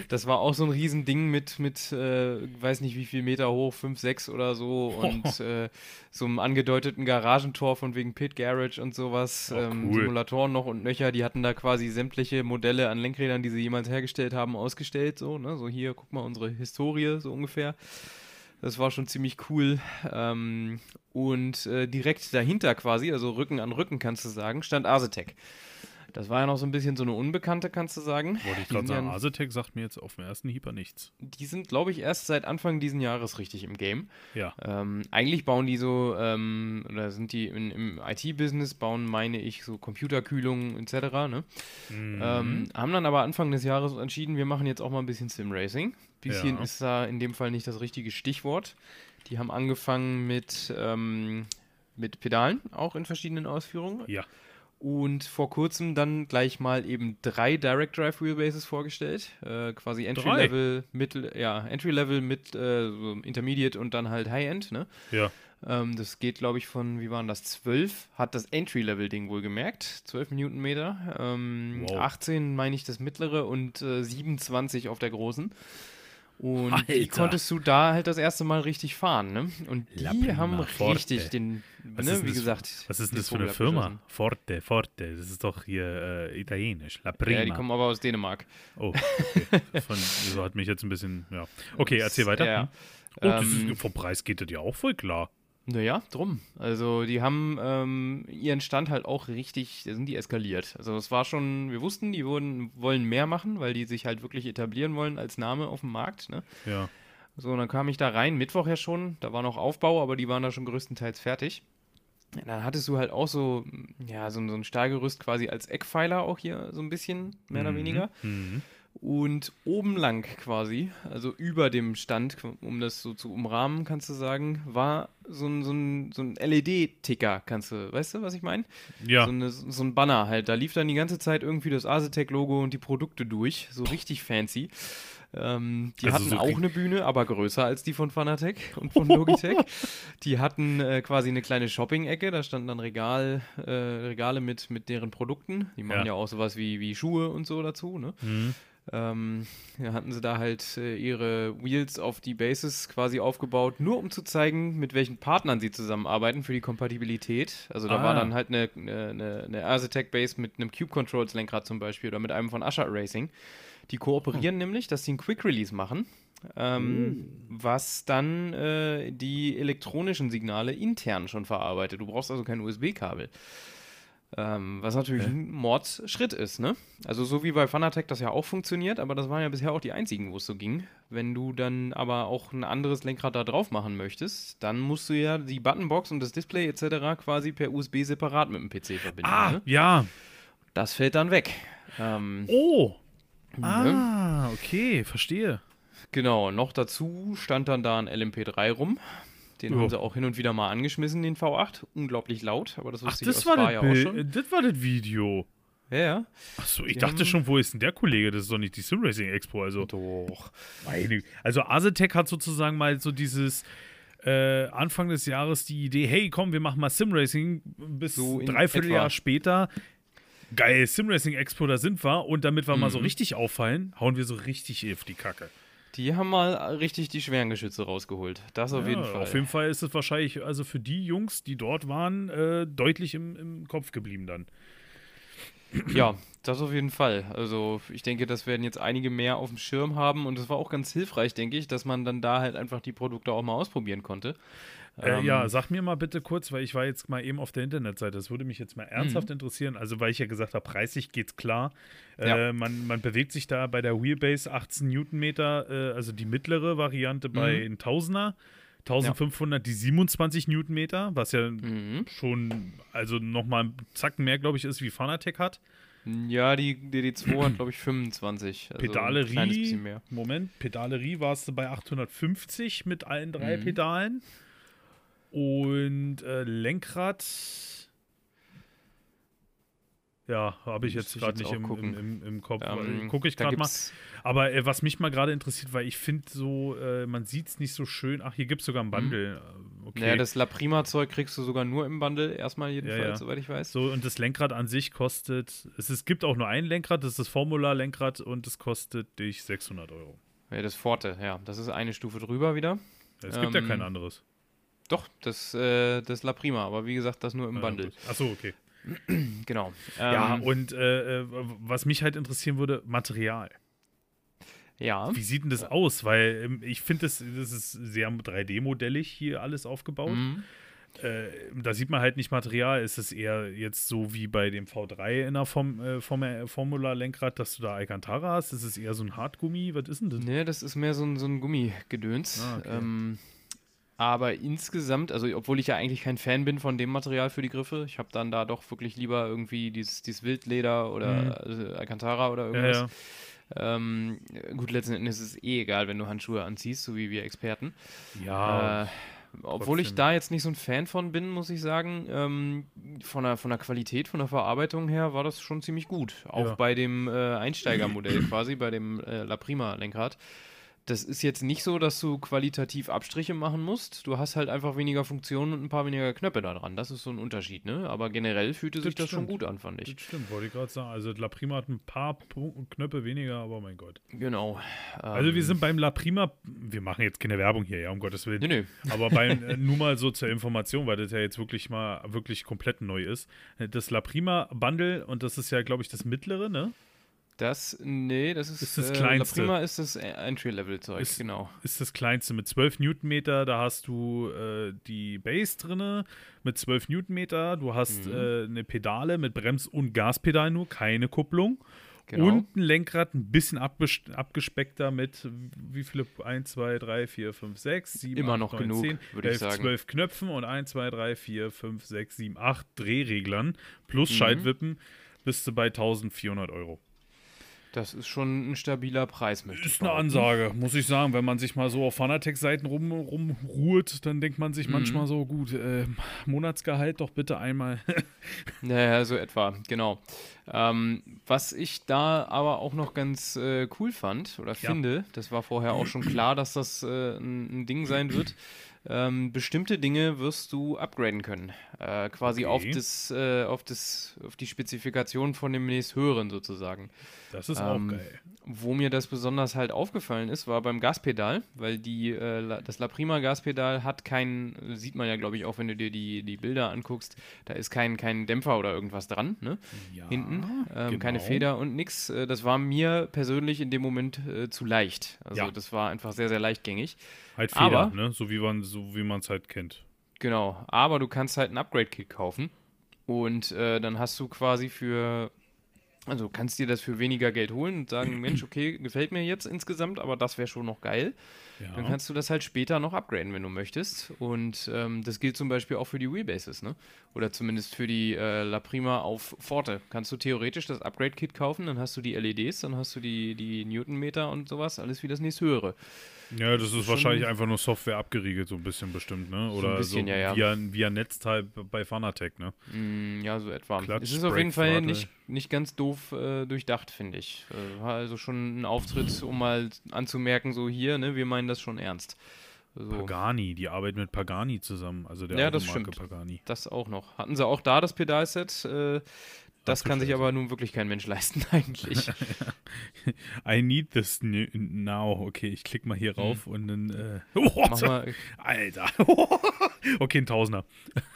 Das war auch so ein Riesending mit, mit äh, weiß nicht wie viel Meter hoch, 5, 6 oder so und äh, so einem angedeuteten Garagentor von wegen Pit Garage und sowas. Oh, ähm, cool. Simulatoren noch und Nöcher, die hatten da quasi sämtliche Modelle an Lenkrädern, die sie jemals hergestellt haben, ausgestellt. So, ne? so hier, guck mal, unsere Historie, so ungefähr. Das war schon ziemlich cool. Ähm, und äh, direkt dahinter quasi, also Rücken an Rücken kannst du sagen, stand Asetec. Das war ja noch so ein bisschen so eine Unbekannte, kannst du sagen. wollte ich gerade sagen, Asetec sagt mir jetzt auf den ersten Hieper nichts. die sind, glaube ich, erst seit Anfang diesen Jahres richtig im Game. Ja, Ähm, eigentlich bauen die so, ähm, oder sind die in, im IT-Business, bauen, meine ich, so Computerkühlung etc. Ne? Mhm. Ähm, haben dann aber Anfang des Jahres entschieden, wir machen jetzt auch mal ein bisschen Sim-Racing. Bisschen Ja. ist da in dem Fall nicht das richtige Stichwort. Die haben angefangen mit, ähm, mit Pedalen, auch in verschiedenen Ausführungen. ja. Und vor kurzem dann gleich mal eben drei Direct Drive Wheelbases vorgestellt. Äh, quasi Entry Drei? Level, Mittel, ja, Entry Level mit äh, so Intermediate und dann halt High End, ne? Ja, Ähm, das geht, glaube ich, von, wie waren das, 12, hat das Entry-Level-Ding wohl gemerkt, 12 Newtonmeter, ähm, Wow. 18 meine ich das mittlere und äh, 27 auf der großen. Und die Alter. konntest du da halt das erste Mal richtig fahren, ne? Und die La prima haben forte. richtig den, Was ne, wie gesagt. Was ist denn den das für eine Firma? Forte, Forte. Das ist doch hier äh, italienisch. La Prima. Ja, die kommen aber aus Dänemark. oh, okay. Von, so hat mich jetzt ein bisschen, ja. Okay, erzähl weiter. Ja. Hm. Oh, Ähm, ist, vom Preis geht das ja auch voll klar. Naja, drum. Also die haben ähm, ihren Stand halt auch richtig, da sind die eskaliert. Also es war schon, wir wussten, die wurden, wollen mehr machen, weil die sich halt wirklich etablieren wollen als Name auf dem Markt. Ne? Ja. So, und dann kam ich da rein, Mittwoch ja schon, da war noch Aufbau, aber die waren da schon größtenteils fertig. Ja, Dann hattest du halt auch so, ja, so, so ein Stahlgerüst quasi als Eckpfeiler auch hier so ein bisschen, mehr oder Mhm. weniger. Mhm. Und oben lang quasi, also über dem Stand, um das so zu umrahmen, kannst du sagen, war so ein, so ein, so ein LED-Ticker, kannst du, weißt du, was ich meine? Ja. So, eine, so ein Banner halt. Da lief dann die ganze Zeit irgendwie das Asetec-Logo und die Produkte durch. So richtig fancy. Ähm, die Also hatten so auch eine Bühne, aber größer als die von Fanatec und von Logitech. die hatten äh, quasi eine kleine Shopping-Ecke, da standen dann Regal, äh, Regale mit, mit deren Produkten. Die machen Ja. ja, auch sowas wie, wie Schuhe und so dazu. Ne? Mhm. Ähm, hatten sie da halt äh, ihre Wheels auf die Bases quasi aufgebaut, nur um zu zeigen, mit welchen Partnern sie zusammenarbeiten für die Kompatibilität. Also da Ah. war dann halt eine, eine, eine, Asetec Base mit einem Cube Controls Lenkrad zum Beispiel oder mit einem von Usher Racing. Die kooperieren nämlich, dass sie einen Quick Release machen, ähm, was dann äh, die elektronischen Signale intern schon verarbeitet. Du brauchst also kein USB-Kabel. Ähm, was natürlich ein Mordsschritt ist, ne? Also so wie bei Fanatec das ja auch funktioniert, aber das waren ja bisher auch die einzigen, wo es so ging. Wenn du dann aber auch ein anderes Lenkrad da drauf machen möchtest, dann musst du ja die Buttonbox und das Display etc. quasi per USB separat mit dem PC verbinden. Ah, Ne? ja. Das fällt dann weg. Ähm, Oh. ne? Ah, okay, verstehe. Genau, noch dazu stand dann da ein LMP3 rum. Den Ja. haben sie auch hin und wieder mal angeschmissen, den V8. Unglaublich laut, aber das Ach, das war, das ja auch schon. das war das Video. Ja, ja. Achso, ich Die dachte schon, wo ist denn der Kollege? Das ist doch nicht die Simracing Expo. Also, Doch. meine, also Asetec hat sozusagen mal so dieses äh, Anfang des Jahres die Idee, hey, komm, wir machen mal Simracing. Bis So dreiviertel Jahr später, geil, Simracing Expo, da sind wir. Und damit wir mal so Mhm. richtig auffallen, hauen wir so richtig auf die Kacke. Die haben mal richtig die schweren Geschütze rausgeholt. Das auf Ja, jeden Fall. Auf jeden Fall ist es wahrscheinlich, also für die Jungs, die dort waren, äh, deutlich im, im Kopf geblieben dann. Ja, das auf jeden Fall. Also ich denke, das werden jetzt einige mehr auf dem Schirm haben und es war auch ganz hilfreich, denke ich, dass man dann da halt einfach die Produkte auch mal ausprobieren konnte. Äh, Ähm, ja, sag mir mal bitte kurz, weil ich war jetzt mal eben auf der Internetseite. Das würde mich jetzt mal ernsthaft Mhm. interessieren. Also, weil ich ja gesagt habe, preislich geht's klar. Ja. Äh, man, man bewegt sich da bei der Wheelbase 18 Newtonmeter, äh, also die mittlere Variante bei Mhm. ein Tausender. 1500 die 27 Newtonmeter, was ja Mhm. schon, also nochmal einen Zacken mehr, glaube ich, ist, wie Fanatec hat. Ja, die DD2 hat, glaube ich, 25. Also ein Pedalerie, bisschen mehr. Moment, Pedalerie warst du bei 850 mit allen drei Mhm. Pedalen. Und äh, Lenkrad, ja, habe ich jetzt gerade nicht im, im, im, im Kopf. Ähm, Gucke ich gerade mal. Aber äh, was mich mal gerade interessiert, weil ich finde so, äh, man sieht es nicht so schön. Ach, hier gibt es sogar ein Bundle. Äh, Okay. Naja, das La Prima-Zeug kriegst du sogar nur im Bundle, erstmal jedenfalls, ja. soweit ich weiß. so, und das Lenkrad an sich kostet, es, es gibt auch nur ein Lenkrad, das ist das Formular-Lenkrad und das kostet dich 600 Euro. Ja, das Forte, ja. Das ist eine Stufe drüber wieder. Es gibt ja Ähm, kein anderes. Doch, das, äh, das La Prima, aber wie gesagt, das nur im Ja, Bundle. gut. Ach so, okay. Genau. ja, Ähm, und äh, äh, was mich halt interessieren würde, Material. ja. Wie sieht denn das aus? Weil ähm, ich finde, das, das ist sehr 3D-modellig hier alles aufgebaut. Mhm. Äh, da sieht man halt nicht Material. Ist es eher jetzt so wie bei dem V3 in der Form, äh, Form, Formula-Lenkrad, dass du da Alcantara hast? Ist es eher so ein Hartgummi? Was ist denn das? Nee, das ist mehr so ein, so ein Gummigedöns. Ah, okay. ähm, aber insgesamt, also obwohl ich ja eigentlich kein Fan bin von dem Material für die Griffe, ich habe dann da doch wirklich lieber irgendwie dieses, dieses Wildleder oder also Alcantara oder Mhm. Ja, irgendwas. ja. Ähm, gut, letzten Endes ist es eh egal, wenn du Handschuhe anziehst, so wie wir Experten. Ja, Äh, obwohl ich da jetzt nicht so ein Fan von bin, muss ich sagen, ähm, von, der, von der Qualität, von der Verarbeitung her war das schon ziemlich gut. Auch Ja. bei dem äh, Einsteigermodell quasi, bei dem äh, La Prima Lenkrad. Das ist jetzt nicht so, dass du qualitativ Abstriche machen musst. Du hast halt einfach weniger Funktionen und ein paar weniger Knöpfe da dran. Das ist so ein Unterschied, ne? Aber generell fühlte Das sich das schon stimmt. gut an, fand ich. das stimmt, wollte ich gerade sagen. Also La Prima hat ein paar Knöpfe weniger, aber mein Gott. Genau. Also wir Ähm, sind beim La Prima, wir machen jetzt keine Werbung hier, ja, um Gottes Willen. Nö, nö. Aber beim, äh, nur mal so zur Information, weil das ja jetzt wirklich mal wirklich komplett neu ist. Das La Prima Bundle, und das ist ja, glaube ich, das mittlere, ne? Das, nee, das ist, Ist das äh, kleinste. La Prima ist das Entry-Level-Zeug, Ist- genau. Ist das kleinste mit 12 Newtonmeter. Da hast du äh, die Base drinne mit 12 Newtonmeter. Du hast Mhm. äh, eine Pedale mit Brems- und Gaspedal nur, keine Kupplung. Genau. Und ein Lenkrad ein bisschen abges abgespeckter mit wie viele? 1, 2, 3, 4, 5, 6, 7, Immer 8, noch 9, genug, 10, würde ich 11, sagen. 12 Knöpfen und 1, 2, 3, 4, 5, 6, 7, 8 Drehreglern plus Mhm. Schaltwippen bist du bei 1400 Euro. Das ist schon ein stabiler Preis, möchte Ist eine Ansage, muss ich sagen. Wenn man sich mal so auf Fanatec-Seiten rum, rumruht, dann denkt man sich mhm. manchmal so, gut, äh, Monatsgehalt doch bitte einmal. naja, so etwa, genau. Ähm, was ich da aber auch noch ganz äh, cool fand oder finde, ja. das war vorher auch schon klar, dass das äh, ein, ein Ding sein wird, ähm, bestimmte Dinge wirst du upgraden können. Äh, quasi okay. auf, das, äh, auf, das, auf die Spezifikation von dem nächsthöheren sozusagen. Das ist ähm, auch geil. Wo mir das besonders halt aufgefallen ist, war beim Gaspedal, weil die, äh, das La Prima Gaspedal hat kein, sieht man ja glaube ich auch, wenn du dir die, die Bilder anguckst, da ist kein, kein Dämpfer oder irgendwas dran, ne? Ja, Hinten. Ähm, genau. Keine Feder und nix. Äh, das war mir persönlich in dem Moment äh, zu leicht. Also ja. das war einfach sehr, sehr leichtgängig. Halt Feder, aber, ne? So wie man so wie man es halt kennt. Genau, aber du kannst halt ein Upgrade-Kit kaufen und äh, dann hast du quasi für also kannst dir das für weniger Geld holen und sagen, Mensch, okay, gefällt mir jetzt insgesamt, aber das wäre schon noch geil. Ja. Dann kannst du das halt später noch upgraden, wenn du möchtest. Und ähm, das gilt zum Beispiel auch für die Wheelbases, ne? Oder zumindest für die äh, La Prima auf Forte. Kannst du theoretisch das Upgrade-Kit kaufen, dann hast du die LEDs, dann hast du die, die Newtonmeter und sowas, alles wie das nächste höhere. Ja, das ist wahrscheinlich einfach nur Software abgeriegelt, so ein bisschen bestimmt, ne? Oder so, ein bisschen, so ja, ja. Via, via Netzteil bei Fanatec, ne? Mm, ja, so etwa. Klatsch, es ist auf jeden Fall nicht, nicht ganz doof äh, durchdacht, finde ich. Äh, also schon ein Auftritt, um mal anzumerken, so hier, ne, wir meinen das schon ernst. So. Pagani, die arbeiten mit Pagani zusammen, also der ja, das stimmt. Pagani. Das auch noch. Hatten sie auch da das Pedalset? Äh, das kann sich aber nun wirklich kein Mensch leisten, eigentlich. I need this now. Okay, ich klicke mal hier rauf hm. und dann. Äh, oh, Alter. okay, ein Tausender.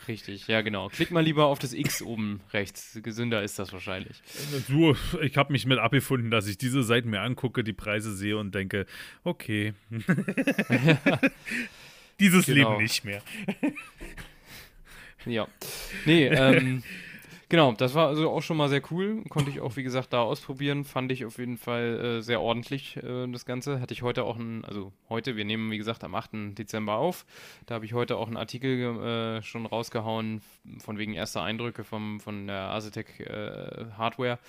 Richtig, ja, genau. Klick mal lieber auf das X oben rechts. Gesünder ist das wahrscheinlich. Du, ich habe mich mit abgefunden, dass ich diese Seiten mir angucke, die Preise sehe und denke, okay. Dieses genau. Leben nicht mehr. ja. Nee, ähm. Genau, das war also auch schon mal sehr cool. Konnte ich auch, wie gesagt, da ausprobieren. Fand ich auf jeden Fall äh, sehr ordentlich, äh, das Ganze. Hatte ich heute auch ein, also heute, wir nehmen, wie gesagt, am 8. Dezember auf. Da habe ich heute auch einen Artikel äh, schon rausgehauen, von wegen erster Eindrücke vom, von der Asetec äh, Hardware.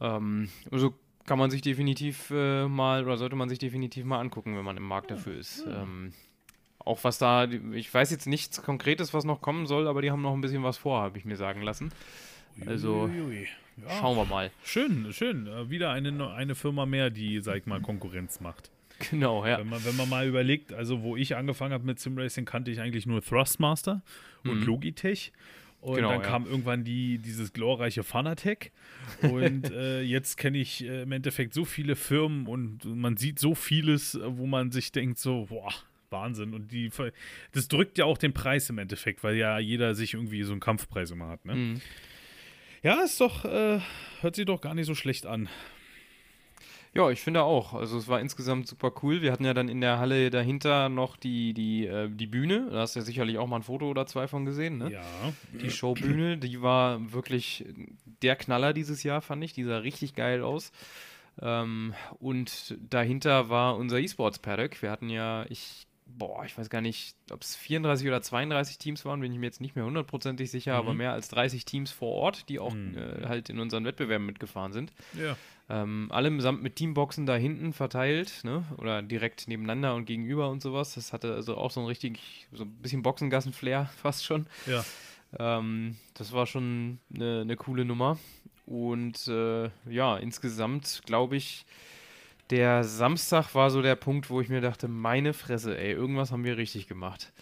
Ähm, also kann man sich definitiv äh, mal, oder sollte man sich definitiv mal angucken, wenn man im Markt dafür ist. Ähm, auch was da, ich weiß jetzt nichts Konkretes, was noch kommen soll, aber die haben noch ein bisschen was vor, habe ich mir sagen lassen. Also ja. schauen wir mal. Schön, schön. Äh, wieder eine, eine Firma mehr, die, sag ich mal, Konkurrenz macht. Genau, ja. Wenn man, wenn man mal überlegt, also wo ich angefangen habe mit Simracing, kannte ich eigentlich nur Thrustmaster und mhm. Logitech. Und genau, dann ja. kam irgendwann die, dieses glorreiche Fanatec. Und äh, jetzt kenne ich äh, im Endeffekt so viele Firmen und man sieht so vieles, wo man sich denkt, so, boah, Wahnsinn. Und die, das drückt ja auch den Preis im Endeffekt, weil ja jeder sich irgendwie so einen Kampfpreis immer hat. Ne? Mhm. Ja, ist doch, äh, hört sich doch gar nicht so schlecht an. Ja, ich finde auch. Also es war insgesamt super cool. Wir hatten ja dann in der Halle dahinter noch die, die, äh, die Bühne. Da hast du ja sicherlich auch mal ein Foto oder zwei von gesehen, ne? Ja. Die Showbühne, die war wirklich der Knaller dieses Jahr, fand ich. Die sah richtig geil aus. Ähm, und dahinter war unser E-Sports-Paddock. Wir hatten ja, ich boah, ich weiß gar nicht, ob es 34 oder 32 Teams waren, bin ich mir jetzt nicht mehr hundertprozentig sicher, mhm. aber mehr als 30 Teams vor Ort, die auch mhm. äh, halt in unseren Wettbewerben mitgefahren sind. Ja. Ähm, allesamt mit Teamboxen da hinten verteilt, ne? Oder direkt nebeneinander und gegenüber und sowas. Das hatte also auch so ein richtig, so ein bisschen Boxengassen-Flair fast schon. Ja. Ähm, das war schon eine, eine coole Nummer. Und äh, ja, insgesamt glaube ich, der Samstag war so der Punkt, wo ich mir dachte, meine Fresse, ey, irgendwas haben wir richtig gemacht.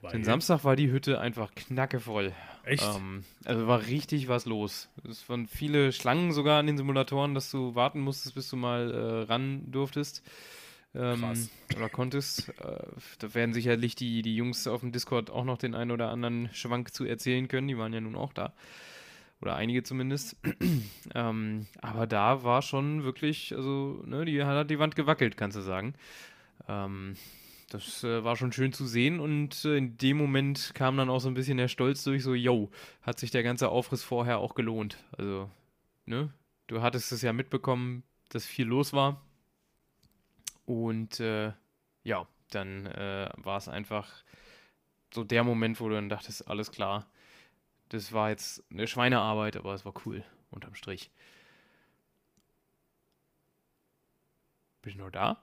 Weil Den Samstag war die Hütte einfach knackevoll. Echt? Ähm, also war richtig was los. Es waren viele Schlangen sogar an den Simulatoren, dass du warten musstest, bis du mal äh, ran durftest. Ähm, Krass. Oder konntest. Äh, da werden sicherlich die, die Jungs auf dem Discord auch noch den einen oder anderen Schwank zu erzählen können. Die waren ja nun auch da. Oder einige zumindest. ähm, aber da war schon wirklich, also, ne, die hat die Wand gewackelt, kannst du sagen. Ähm, das äh, war schon schön zu sehen und äh, in dem Moment kam dann auch so ein bisschen der Stolz durch, so, yo, hat sich der ganze Aufriss vorher auch gelohnt. Also, ne, du hattest es ja mitbekommen, dass viel los war. Und äh, ja, dann äh, war es einfach so der Moment, wo du dann dachtest, alles klar, das war jetzt eine Schweinearbeit, aber es war cool, unterm Strich. Bist du noch da?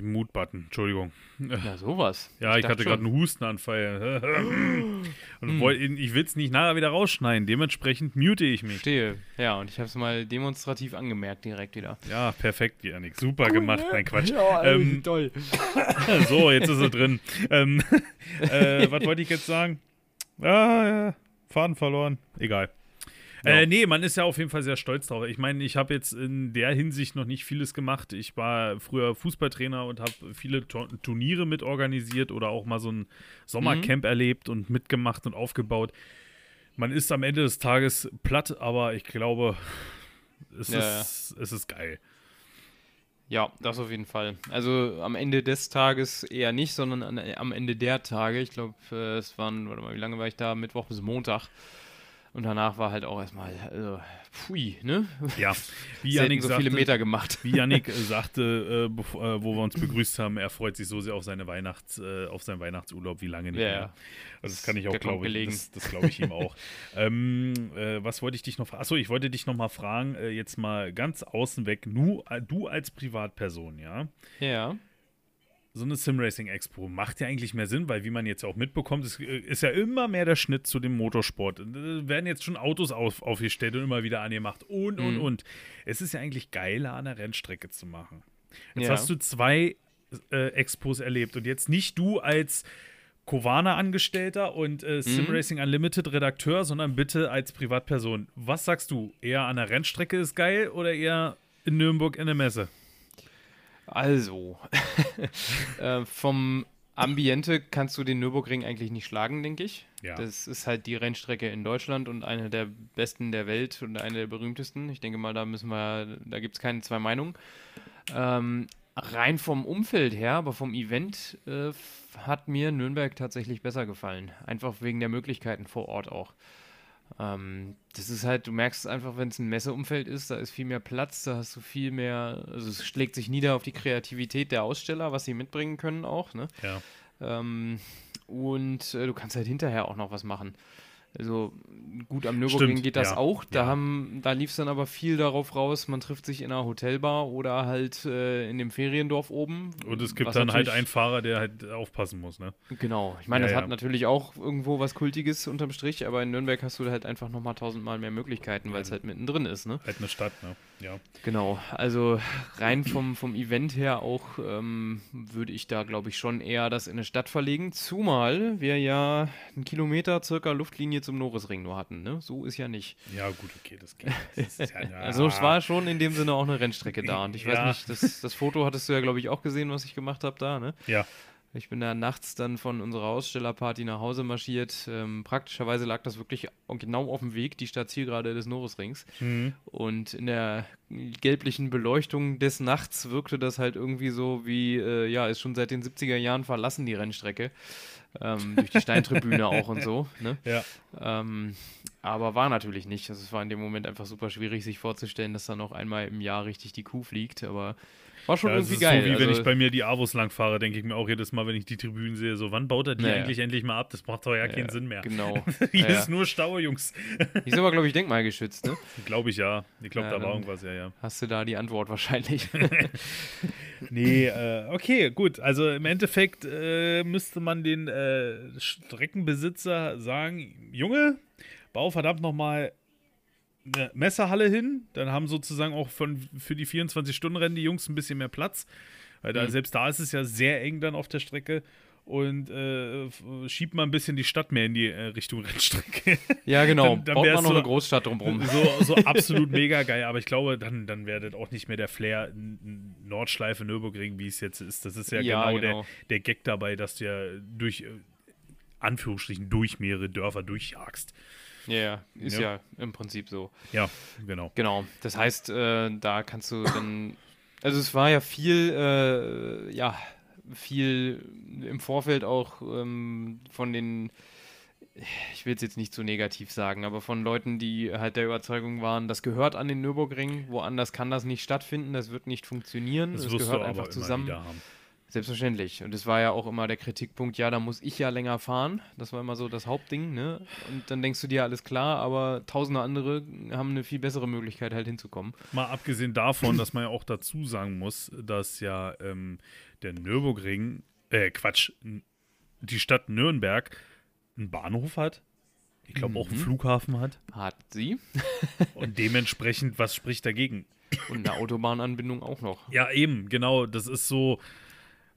Mutbutton, Entschuldigung. Na, sowas. Ja, ich, dachte hatte gerade einen Hustenanfall. und Hm. woll- ich will es nicht nachher wieder rausschneiden. Dementsprechend mute ich mich. Verstehe. Ja, und ich habe es mal demonstrativ angemerkt direkt wieder. Ja, perfekt, Janik. Super gemacht. Nein, Quatsch. Ja, Ähm, toll. So, jetzt ist er drin. ähm, äh, was wollte ich jetzt sagen? Ah, ja, Faden verloren. Egal. Ja. Äh, nee, man ist ja auf jeden Fall sehr stolz drauf. Ich meine, ich habe jetzt in der Hinsicht noch nicht vieles gemacht. Ich war früher Fußballtrainer und habe viele Tu- Turniere mit organisiert oder auch mal so ein Sommercamp erlebt und mitgemacht und aufgebaut. Man ist am Ende des Tages platt, aber ich glaube, es, Ja, ist, es ist geil. Ja, das auf jeden Fall. Also am Ende des Tages eher nicht, sondern an, am Ende der Tage. Ich glaube, äh, es waren, warte mal, wie lange war ich da? Mittwoch bis Montag. Und danach war halt auch erstmal, also, pfui, ne? Ja, wie Janik so sagte, viele Meter gemacht. Wie äh, sagte, äh, bev- äh, wo wir uns begrüßt haben, er freut sich so sehr auf seine Weihnachts, äh, auf seinen Weihnachtsurlaub wie lange nicht Ja, mehr. Also das kann ich auch, glaube ich, das, das glaube ich ihm auch. ähm, äh, was wollte ich dich noch fragen? Achso, ich wollte dich noch mal fragen, äh, jetzt mal ganz außen weg, nu, äh, du als Privatperson, ja? Ja. So eine Simracing Expo macht ja eigentlich mehr Sinn, weil wie man jetzt auch mitbekommt, es äh, ist ja immer mehr der Schnitt zu dem Motorsport. Und, äh, werden jetzt schon Autos auf, aufgestellt und immer wieder angemacht und, und, Mhm. und. Es ist ja eigentlich geiler, an der Rennstrecke zu machen. Jetzt Ja. hast du zwei äh, Expos erlebt und jetzt nicht du als Kovana-Angestellter und Mhm. äh, Simracing Unlimited Redakteur, sondern bitte als Privatperson. Was sagst du? Eher an der Rennstrecke ist geil oder eher in Nürnberg in der Messe? Also, äh, vom Ambiente kannst du den Nürburgring eigentlich nicht schlagen, denke ich. Ja. Das ist halt die Rennstrecke in Deutschland und eine der besten der Welt und eine der berühmtesten. Ich denke mal, da müssen wir, da gibt es keine zwei Meinungen. Ähm, rein vom Umfeld her, aber vom Event äh, hat mir Nürnberg tatsächlich besser gefallen. Einfach wegen der Möglichkeiten vor Ort auch. Ähm, das ist halt, du merkst einfach, wenn es ein Messeumfeld ist, da ist viel mehr Platz, da hast du viel mehr, also es schlägt sich nieder auf die Kreativität der Aussteller, was sie mitbringen können auch, ne? Ja. Ähm, und äh, du kannst halt hinterher auch noch was machen. Also gut, am Nürburgring Stimmt, geht das ja, auch. Da, ja. haben, da lief es dann aber viel darauf raus, man trifft sich in einer Hotelbar oder halt äh, in dem Feriendorf oben. Und es gibt dann halt einen Fahrer, der halt aufpassen muss, ne? Genau, ich meine, Ja, das hat natürlich auch irgendwo was Kultiges unterm Strich, aber in Nürnberg hast du halt einfach nochmal tausendmal mehr Möglichkeiten, weil es halt mittendrin ist, ne? Halt eine Stadt, ne? Ja. Genau, also rein vom, vom Event her auch ähm, würde ich da, glaube ich, schon eher das in eine Stadt verlegen, zumal wir ja einen Kilometer circa Luftlinie zum Norrisring nur hatten, ne? So ist ja nicht. Ja, gut, okay, das geht. Das ja, ja. Also es war schon in dem Sinne auch eine Rennstrecke da und ich weiß Ja. nicht, das, das Foto hattest du ja, glaube ich, auch gesehen, was ich gemacht habe da, ne? Ja, Ich bin da nachts dann von unserer Ausstellerparty nach Hause marschiert. Ähm, praktischerweise lag das wirklich genau auf dem Weg, die Startzielgerade des Norrisrings. Mhm. Und in der gelblichen Beleuchtung des Nachts wirkte das halt irgendwie so wie, äh, ja, ist schon seit den 70er Jahren verlassen, die Rennstrecke. Ähm, durch die Steintribüne auch und so. Ne? ja. Ähm, aber war natürlich nicht. Also es war in dem Moment einfach super schwierig, sich vorzustellen, dass da noch einmal im Jahr richtig die Kuh fliegt. Aber war schon ja das irgendwie ist geil. so, wie wenn also, ich bei mir die Avos lang fahre, denke ich mir auch jedes Mal, wenn ich die Tribünen sehe, so, wann baut er die Naja. eigentlich endlich mal ab? Das macht doch ja keinen Ja, Sinn mehr. Genau. Hier Ja, ja. ist nur Stau, Jungs. Die ist aber, glaube ich, denkmalgeschützt, ne? Glaube ich ja. Ich glaube, Ja, da war irgendwas, ja, ja. Hast du da die Antwort wahrscheinlich. Nee, äh, okay, gut. Also im Endeffekt äh, müsste man den äh, Streckenbesitzer sagen, Junge, bau verdammt nochmal eine Messerhalle hin. Dann haben sozusagen auch von, für die 24-Stunden-Rennen die Jungs ein bisschen mehr Platz. Weil da, Mhm. selbst da ist es ja sehr eng dann auf der Strecke. Und äh, schiebt mal ein bisschen die Stadt mehr in die äh, Richtung Rennstrecke. ja, genau. Dann- dann Baut man noch so- eine Großstadt drumrum. So, so absolut mega geil, aber ich glaube, dann, dann wäre das auch nicht mehr der Flair Nordschleife Nürburgring, wie es jetzt ist. Das ist ja, Ja, genau, genau. Der, der Gag dabei, dass du ja durch, äh, Anführungsstrichen, durch mehrere Dörfer durchjagst. Ja, ja, ist Ja. ja. im Prinzip so. Ja, genau. Genau. Das heißt, äh, da kannst du dann. Also es war ja viel, äh, ja, viel im Vorfeld auch ähm, von den, ich will es jetzt nicht zu negativ sagen, aber von Leuten, die halt der Überzeugung waren, das gehört an den Nürburgring, woanders kann das nicht stattfinden, das wird nicht funktionieren, Das du gehört einfach zusammen. wieder haben. Selbstverständlich. Und es war ja auch immer der Kritikpunkt, ja, da muss ich ja länger fahren. Das war immer so das Hauptding, ne? Und dann denkst du dir, alles klar, aber tausende andere haben eine viel bessere Möglichkeit, halt hinzukommen. Mal abgesehen davon, dass man ja auch dazu sagen muss, dass ja ähm, der Nürburgring, äh, Quatsch, die Stadt Nürnberg einen Bahnhof hat. Ich glaube auch einen Mhm. Flughafen hat. Hat sie. Und dementsprechend, was spricht dagegen? Und eine Autobahnanbindung auch noch. Ja, eben, genau. Das ist so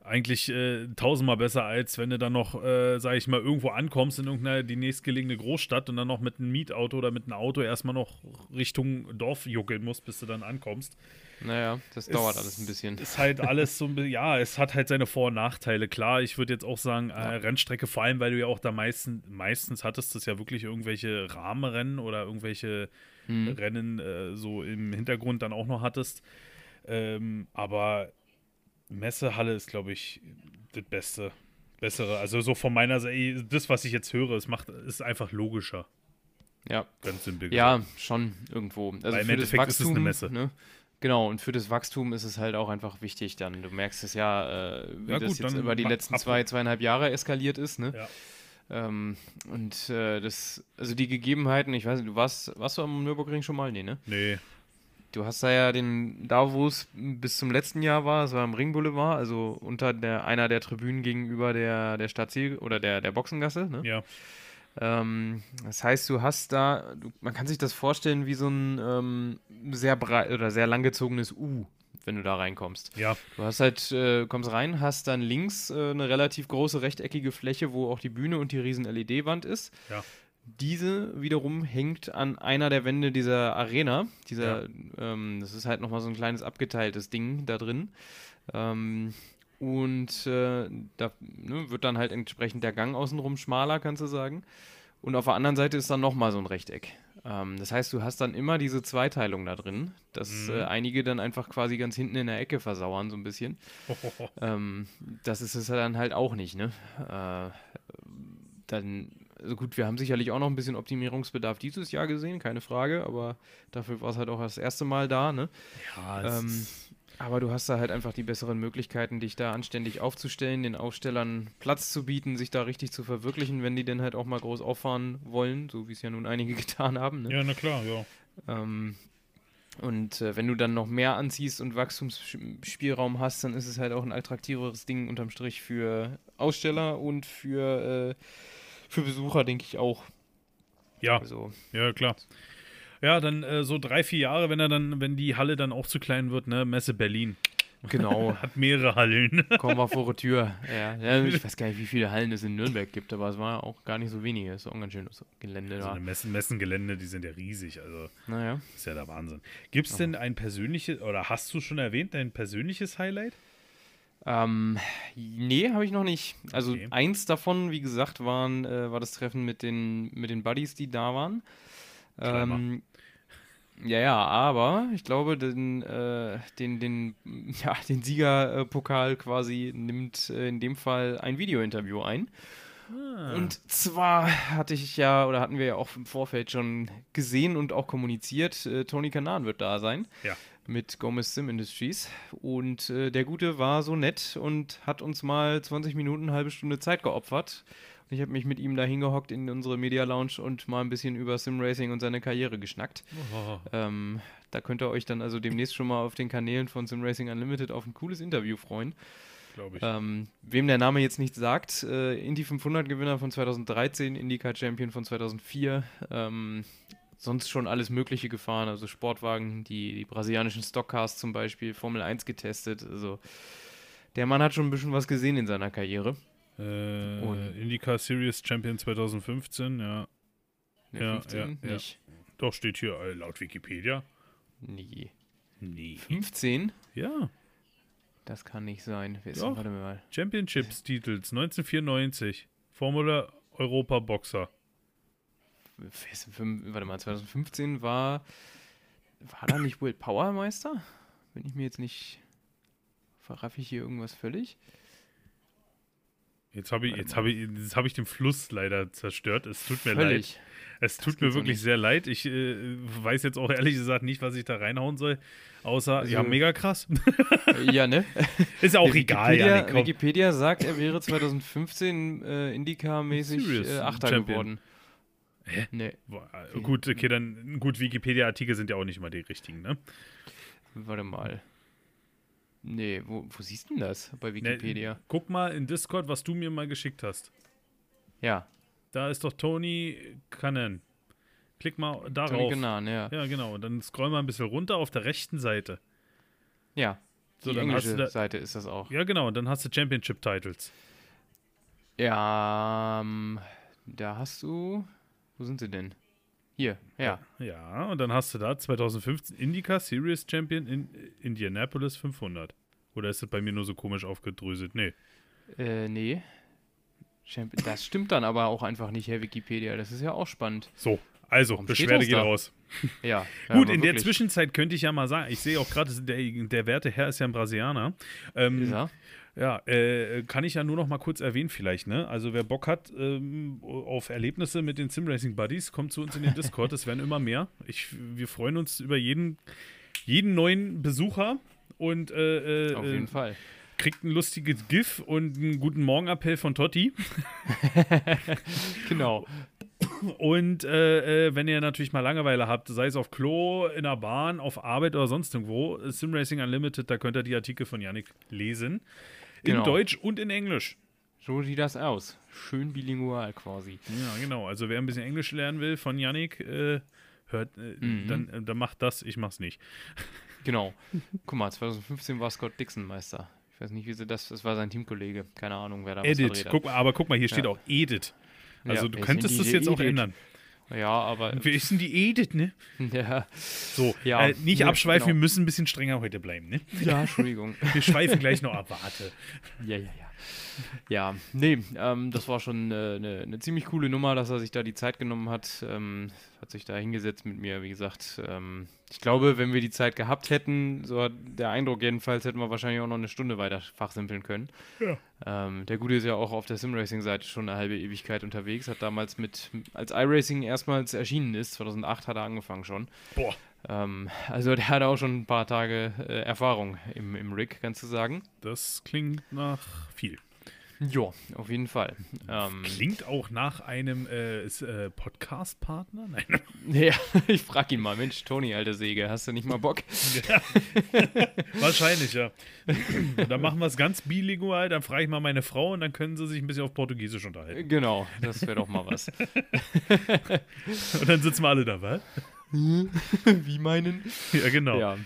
eigentlich äh, tausendmal besser, als wenn du dann noch, äh, sag ich mal, irgendwo ankommst in irgendeiner die nächstgelegene Großstadt und dann noch mit einem Mietauto oder mit einem Auto erstmal noch Richtung Dorf juckeln musst, bis du dann ankommst. Naja, das dauert Es alles ein bisschen. Ist halt alles so ein bisschen, ja, es hat halt seine Vor- und Nachteile. Klar, ich würde jetzt auch sagen, äh, Rennstrecke, vor allem, weil du ja auch da meisten, meistens hattest das ja wirklich irgendwelche Rahmenrennen oder irgendwelche Mhm. Rennen äh, so im Hintergrund dann auch noch hattest. Ähm, aber Messehalle ist, glaube ich, das Beste. Bessere. Also so von meiner Seite, das, was ich jetzt höre, es macht, ist einfach logischer. Ja. Ganz simpel Ja, schon irgendwo. Also Weil im Endeffekt ist es eine Wachstum, Messe. Ne? Genau, und für das Wachstum ist es halt auch einfach wichtig dann. Du merkst es ja, äh, wie Ja, das gut, jetzt über die letzten zwei, zweieinhalb Jahre eskaliert ist, ne? Ja. Ähm, und äh, das, also die Gegebenheiten, ich weiß nicht, du warst, warst du am Nürburgring schon mal? Nee, ne? Nee. Du hast da ja den, da wo es bis zum letzten Jahr war, es war am Ringboulevard, also unter der, einer der Tribünen gegenüber der, der Stadtziel oder der, der Boxengasse, ne? Ja. Ähm, das heißt, du hast da, du, man kann sich das vorstellen wie so ein ähm, sehr breit oder sehr langgezogenes U, wenn du da reinkommst. Ja. Du hast halt, äh, kommst rein, hast dann links äh, eine relativ große rechteckige Fläche, wo auch die Bühne und die riesen LED-Wand ist. Ja. Diese wiederum hängt an einer der Wände dieser Arena. Dieser, ähm, das ist halt nochmal so ein kleines abgeteiltes Ding da drin. Ähm, und äh, da ne, wird dann halt entsprechend der Gang außenrum schmaler, kannst du sagen. Und auf der anderen Seite ist dann nochmal so ein Rechteck. Ähm, das heißt, du hast dann immer diese Zweiteilung da drin, dass Mhm. äh, einige dann einfach quasi ganz hinten in der Ecke versauern, so ein bisschen. Ähm, das ist es dann halt auch nicht, ne? Äh, dann, also gut, wir haben sicherlich auch noch ein bisschen Optimierungsbedarf dieses Jahr gesehen, keine Frage, aber dafür war es halt auch das erste Mal da, ne? Ja, Ähm, aber du hast da halt einfach die besseren Möglichkeiten, dich da anständig aufzustellen, den Ausstellern Platz zu bieten, sich da richtig zu verwirklichen, wenn die denn halt auch mal groß auffahren wollen, so wie es ja nun einige getan haben. Ne? ja, na klar, ja. Ähm, und äh, wenn du dann noch mehr anziehst und Wachstumsspielraum hast, dann ist es halt auch ein attraktiveres Ding unterm Strich für Aussteller und für, äh, für Besucher, denke ich auch. Ja, Also, ja, klar. Ja, dann äh, so drei, vier Jahre, wenn er dann, wenn die Halle dann auch zu klein wird, ne? Messe Berlin. genau, Hat mehrere Hallen. kommen wir vor die Tür. Ja, ja, ich weiß gar nicht, wie viele Hallen es in Nürnberg gibt, aber es war auch gar nicht so wenige. Es ist auch ein ganz schönes Gelände So da. Messen, Messengelände, die sind ja riesig. Also, Naja. ist ja der Wahnsinn. Gibt es denn ein persönliches, oder hast du schon erwähnt, dein persönliches Highlight? Ähm, nee, habe ich noch nicht. Also Okay. eins davon, wie gesagt, waren, äh, war das Treffen mit den, mit den Buddies, die da waren. Ähm, ja, ja, aber ich glaube, den, äh, den, den, ja, den Siegerpokal quasi nimmt äh, in dem Fall ein Videointerview ein. Ah. Und zwar hatte ich ja, oder hatten wir ja auch im Vorfeld schon gesehen und auch kommuniziert, äh, Tony Kanan wird da sein Ja. Mit Gomez Sim Industries. Und äh, der Gute war so nett und hat uns mal 20 Minuten, eine halbe Stunde Zeit geopfert. Und ich habe mich mit ihm da hingehockt in unsere Media Lounge und mal ein bisschen über Sim Racing und seine Karriere geschnackt. Oh. Ähm, da könnt ihr euch dann also demnächst schon mal auf den Kanälen von Sim Racing Unlimited auf ein cooles Interview freuen. glaube ich. Ähm, wem der Name jetzt nicht sagt, äh, Indy 500 Gewinner von 2013, IndyCar Champion von 2004, ähm, sonst schon alles Mögliche gefahren, also Sportwagen, die, die brasilianischen Stockcars zum Beispiel, Formel 1 getestet, also der Mann hat schon ein bisschen was gesehen in seiner Karriere. Äh, Und- IndyCar Series Champion 2015, ja. Ne, Ja, 15 ja, ja. nicht. Doch, steht hier laut Wikipedia. Nee. Nee. 15? Ja. Das kann nicht sein. Doch. denn, warte mal. Championships-Titels 1994. Formula Europa Boxer. Wer ist denn fünf- Warte mal, 2015 war. War da nicht Will Power Meister? Bin ich mir jetzt nicht. Verraffe ich hier irgendwas völlig? Jetzt habe ich, jetzt habe ich, jetzt habe ich den Fluss leider zerstört. Es tut mir Völlig. leid. Es Das tut mir wirklich sehr leid. Ich äh, weiß jetzt auch ehrlich gesagt nicht, was ich da reinhauen soll. Außer, ja, Also- mega krass. Ja, ne? Ist ja auch egal, Wikipedia, Janik. komm. Wikipedia sagt, er wäre 2015 äh, Indycar-mäßig äh, Achter Champion. geworden. Hä? Nee, Boah, äh, Gut, okay, dann gut, Wikipedia-Artikel sind ja auch nicht immer die richtigen, ne? warte mal. Nee, wo, wo siehst du denn das bei Wikipedia? Ne, guck mal in Discord, was du mir mal geschickt hast. Ja, Da ist doch Tony Cannon. Klick mal Tony darauf. Ganan, ja. Ja, genau. Und dann scroll mal ein bisschen runter auf der rechten Seite. Ja, So, die englische da, Seite ist das auch. Ja, genau. Und dann hast du Championship Titles. Ja, ähm, da hast du. Wo sind sie denn? Hier, ja. Ja, und dann hast du da 2015 Indica Series Champion in Indianapolis 500. Oder ist das bei mir nur so komisch aufgedröselt? Nee. Äh, nee. Das stimmt dann aber auch einfach nicht, Herr Wikipedia. Das ist ja auch spannend. So, also, Warum Beschwerde geht da? raus. Ja. ja Gut, in der. Zwischenzeit könnte ich ja mal sagen, ich sehe auch gerade, der, der werte Herr ist ja ein Brasilianer. Ähm, Ist er? Ja, äh, kann ich ja nur noch mal kurz erwähnen vielleicht, ne? Also wer Bock hat ähm, auf Erlebnisse mit den Simracing Buddies, kommt zu uns in den Discord, es werden immer mehr. Ich, wir freuen uns über jeden, jeden neuen Besucher und äh, äh, Auf äh, jeden Fall. kriegt ein lustiges GIF und einen guten Morgenappell von Totti. Genau. Und äh, äh, wenn ihr natürlich mal Langeweile habt, sei es auf Klo, in der Bahn, auf Arbeit oder sonst irgendwo, äh, Simracing Unlimited, da könnt ihr die Artikel von Yannick lesen. In Genau. Deutsch und in Englisch. So sieht das aus. Schön bilingual quasi. Ja, genau. Also wer ein bisschen Englisch lernen will von Yannick, äh, hört, äh, Mhm. dann, äh, dann macht das, ich mach's nicht. Genau. Guck mal, 2015 war Scott Dixon Meister. Ich weiß nicht, wie sie das. Das war sein Teamkollege. Keine Ahnung, wer da Edit. Guck aber guck mal, hier steht Ja. auch Edit. Also Ja, du es könntest das jetzt auch Edit. ändern. Ja, aber. Ist denn die Edit, ne? Ja, So, Ja, äh, nicht ne, abschweifen, wir genau. müssen ein bisschen strenger heute bleiben, ne? ja Entschuldigung. Wir schweifen gleich noch ab, warte. Ja, ja, ja. Ja, nee, ähm, das war schon eine ne, ne ziemlich coole Nummer, dass er sich da die Zeit genommen hat. Ähm, hat sich da hingesetzt mit mir, wie gesagt. Ähm, ich glaube, wenn wir die Zeit gehabt hätten, so hat der Eindruck jedenfalls, hätten wir wahrscheinlich auch noch eine Stunde weiter fachsimpeln können. Ja. Ähm, der Gute ist ja auch auf der Simracing-Seite schon eine halbe Ewigkeit unterwegs, hat damals mit, als iRacing erstmals erschienen ist, 2008 hat er angefangen schon. Boah, Ähm, also der hat auch schon ein paar Tage äh, Erfahrung im, im Rig, kannst du sagen. das klingt nach viel. Ja, auf jeden Fall. Ähm, Klingt auch nach einem äh, äh, Podcast-Partner? Nein. ja, ich frag ihn mal, Mensch, Toni, alte Säge, hast du nicht mal Bock? Ja. Wahrscheinlich, ja. Dann machen wir es ganz bilingual, dann frage ich mal meine Frau und dann können sie sich ein bisschen auf Portugiesisch unterhalten. Genau, das wäre doch mal was. Und dann sitzen wir alle da, was? Wie meinen? Ja, genau. Ja,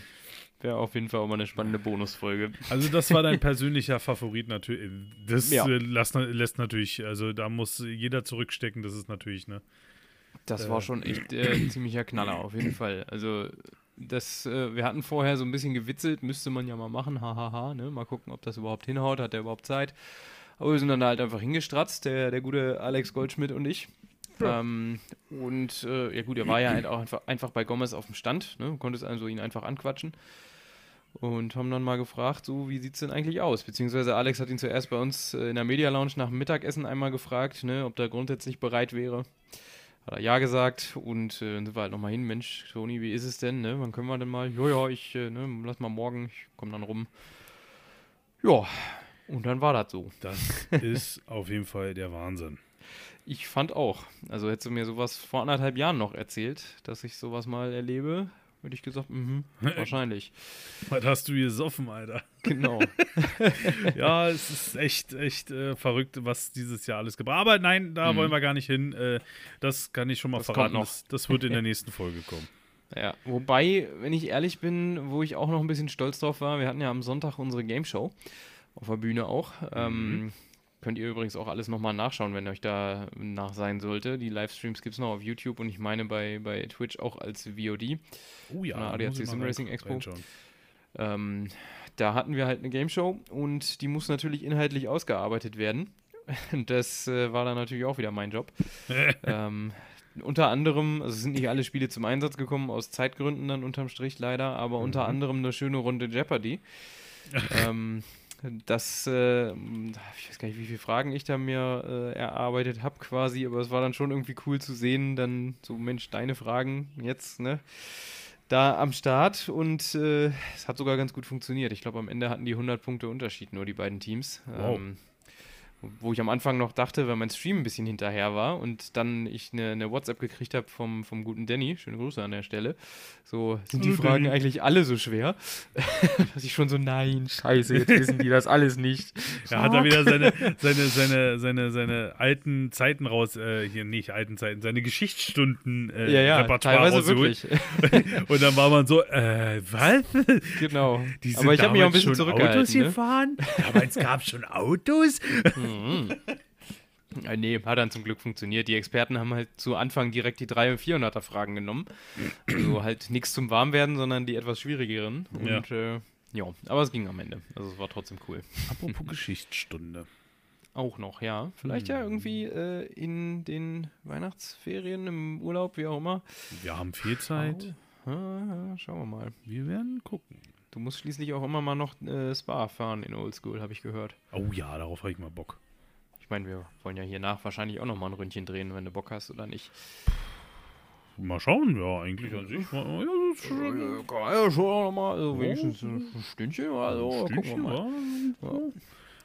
wäre auf jeden Fall auch mal eine spannende Bonusfolge. Also das war dein persönlicher Favorit natürlich. Das Ja. äh, lässt, lässt natürlich, also da muss jeder zurückstecken, das ist natürlich, ne? Das Äh. war schon echt äh, ein ziemlicher Knaller, auf jeden Fall. Also, das, äh, wir hatten vorher so ein bisschen gewitzelt, müsste man ja mal machen, hahaha, ne? Mal gucken, ob das überhaupt hinhaut, hat der überhaupt Zeit. Aber wir sind dann halt einfach hingestratzt, der, der gute Alex Goldschmidt und ich. Ähm, und äh, ja gut, er war ja halt auch einfach, einfach bei Gomez auf dem Stand, ne? Konntest also ihn einfach anquatschen. Und haben dann mal gefragt, so, wie sieht's denn eigentlich aus? Beziehungsweise Alex hat ihn zuerst bei uns äh, in der Media Lounge nach dem Mittagessen einmal gefragt, ne, ob er grundsätzlich bereit wäre. Hat er ja gesagt und äh, dann sind wir halt nochmal hin, Mensch, Toni, wie ist es denn, ne? Wann können wir denn mal? Ja, ja, ich, äh, ne, lass mal morgen, ich komme dann rum. Ja, und dann war das so. Das ist auf jeden Fall der Wahnsinn. Ich fand auch. Also hättest du mir sowas vor anderthalb Jahren noch erzählt, dass ich sowas mal erlebe, hätte ich gesagt, mhm, wahrscheinlich. Was hast du gesoffen, Alter? genau. Ja, es ist echt, echt äh, verrückt, was dieses Jahr alles gebracht Aber nein, da Mhm. wollen wir gar nicht hin. Äh, das kann ich schon mal Das verraten. noch. Das, das wird in der nächsten Folge kommen. Ja, wobei, wenn ich ehrlich bin, wo ich auch noch ein bisschen stolz drauf war, wir hatten ja am Sonntag unsere Game Show auf der Bühne auch. Ähm, könnt ihr übrigens auch alles nochmal nachschauen, wenn euch da nach sein sollte. Die Livestreams gibt es noch auf YouTube und ich meine bei, bei Twitch auch als VOD. Oh ja, Na, da ADAC Sim Racing Expo. Ähm, da hatten wir halt eine Game Show und die muss natürlich inhaltlich ausgearbeitet werden. Das äh, war dann natürlich auch wieder mein Job. ähm, unter anderem, also es sind nicht alle Spiele zum Einsatz gekommen, aus Zeitgründen dann unterm Strich leider, aber unter Mhm. anderem eine schöne Runde Jeopardy. ähm, das, äh, ich weiß gar nicht, wie viele Fragen ich da mir äh, erarbeitet habe quasi, aber es war dann schon irgendwie cool zu sehen, dann so, Mensch, deine Fragen jetzt, ne? Da am Start und äh, es hat sogar ganz gut funktioniert. Ich glaube, am Ende hatten die 100 Punkte Unterschied, nur die beiden Teams. Wow. Ähm, wo ich am Anfang noch dachte, weil mein Stream ein bisschen hinterher war und dann ich eine, eine WhatsApp gekriegt habe vom, vom guten Danny, schöne Grüße an der Stelle, so sind die Hallo, Fragen Danny. eigentlich alle so schwer, dass ich schon so, nein, scheiße, jetzt wissen die das alles nicht. Da hat er wieder seine, seine, seine, seine, seine alten Zeiten raus, äh, hier nicht alten Zeiten, seine Geschichtsstunden äh, Ja, ja, Repertoire teilweise rausgeholt. wirklich. Und dann war man so, äh, was? genau. Die sind Aber ich habe mich auch ein bisschen zurückgehalten. Autos ne? gefahren? Damals gab es schon Autos? nee, hat dann zum Glück funktioniert. Die Experten haben halt zu Anfang direkt die 300 und 400er Fragen genommen. Also halt nichts zum Warmwerden, sondern die etwas schwierigeren. Ja. Und äh, ja, aber es ging am Ende. Also es war trotzdem cool. Apropos Geschichtsstunde. Auch noch, ja. Vielleicht ja irgendwie äh, in den Weihnachtsferien, im Urlaub, wie auch immer. Wir haben viel Zeit. Ah, ja, schauen wir mal. Wir werden gucken. Du musst schließlich auch immer mal noch äh, Spa fahren in Oldschool, habe ich gehört. Oh ja, darauf habe ich mal Bock. Ich meine, wir wollen ja hier nach wahrscheinlich auch noch mal ein Ründchen drehen, wenn du Bock hast oder nicht. Mal schauen, ja, eigentlich an sich. Ja, das ist schon, Kann ja schon noch mal, also Ja. wenigstens ein Stündchen oder so. wir Stündchen, mal. ja. Ja.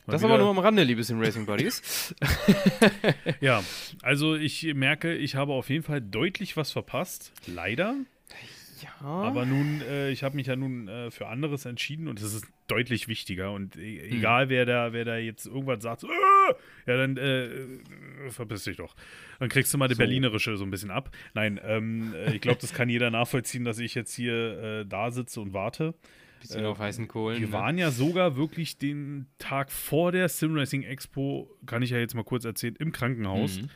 Mal Das aber nur am Rande, liebe Sim Racing Buddies. Ja, also ich merke, ich habe auf jeden Fall deutlich was verpasst. Leider. Ja. Aber nun, äh, ich habe mich ja nun äh, für anderes entschieden und es ist deutlich wichtiger. Und e egal, wer da, wer da jetzt irgendwas sagt, so, äh, ja, dann äh, äh, verpiss dich doch. Dann kriegst du mal die So. Berlinerische so ein bisschen ab. Nein, ähm, äh, ich glaube, das kann jeder nachvollziehen, dass ich jetzt hier da sitze und warte. bisschen auf heißen Kohlen. Wir ne? waren ja sogar wirklich den Tag vor der Simracing Expo, kann ich ja jetzt mal kurz erzählen, im Krankenhaus, Mhm.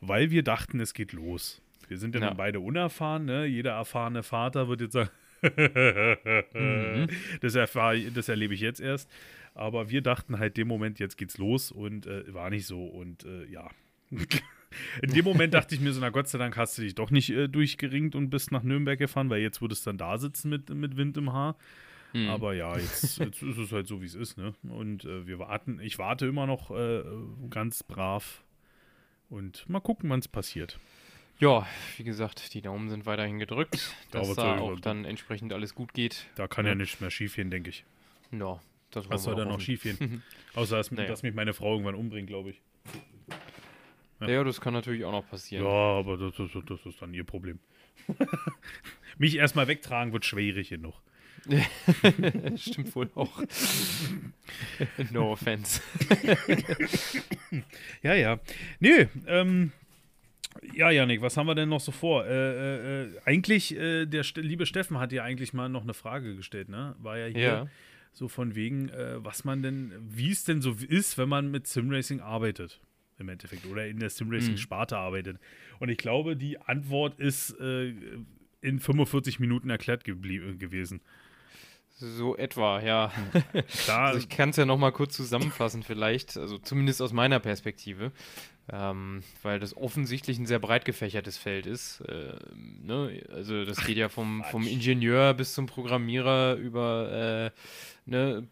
weil wir dachten, es geht los. Wir sind ja, Ja. beide unerfahren, ne? Jeder erfahrene Vater wird jetzt sagen, Mhm. das, erfahr, das erlebe ich jetzt erst. Aber wir dachten halt, dem Moment, jetzt geht's los und äh, war nicht so. Und äh, ja. In dem Moment dachte ich mir so, na Gott sei Dank hast du dich doch nicht äh, durchgeringt und bist nach Nürnberg gefahren, weil jetzt würdest du dann da sitzen mit, mit Wind im Haar. Mhm. Aber ja, jetzt, jetzt ist es halt so, wie es ist, ne? Und äh, wir warten, ich warte immer noch äh, ganz brav. Und mal gucken, wann es passiert. Ja, wie gesagt, die Daumen sind weiterhin gedrückt, Ja, dass aber da auch dann entsprechend alles gut geht. Da kann Ja. ja nichts mehr schiefgehen, denke ich. Ja, das Was soll da noch hoffen. schiefgehen? Außer, dass, Naja. dass mich meine Frau irgendwann umbringt, glaube ich. Ja. das kann natürlich auch noch passieren. Ja, aber das, das, das ist dann ihr Problem. mich erstmal wegtragen wird schwierig genug. Stimmt wohl auch. no offense. Ja, ja. Nö, ähm. Ja, Janik, was haben wir denn noch so vor? Äh, äh, äh, eigentlich, äh, der St liebe Steffen hat ja eigentlich mal noch eine Frage gestellt, ne? War ja hier Ja. so von wegen, äh, was man denn, wie es denn so ist, wenn man mit Simracing arbeitet, im Endeffekt, oder in der Simracing-Sparte arbeitet. Und ich glaube, die Antwort ist äh, in 45 Minuten erklärt gewesen. So etwa, ja. Klar, Also ich kann es ja noch mal kurz zusammenfassen vielleicht, also zumindest aus meiner Perspektive, ähm, weil das offensichtlich ein sehr breit gefächertes Feld ist. Äh, ne? Also das geht ja vom, vom. Ingenieur bis zum Programmierer über äh, ne,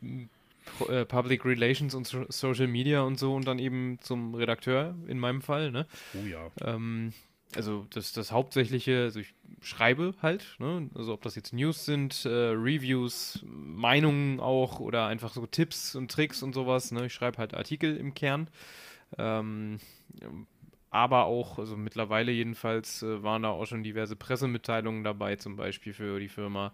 äh, Public Relations und so Social Media und so und dann eben zum Redakteur in meinem Fall. Ne? oh ja. Ähm, also das, das Hauptsächliche, also ich schreibe halt, ne? also ob das jetzt News sind, äh, Reviews, Meinungen auch oder einfach so Tipps und Tricks und sowas. Ne? Ich schreibe halt Artikel im Kern. Ähm, aber auch, also mittlerweile jedenfalls, äh, waren da auch schon diverse Pressemitteilungen dabei, zum Beispiel für die Firma.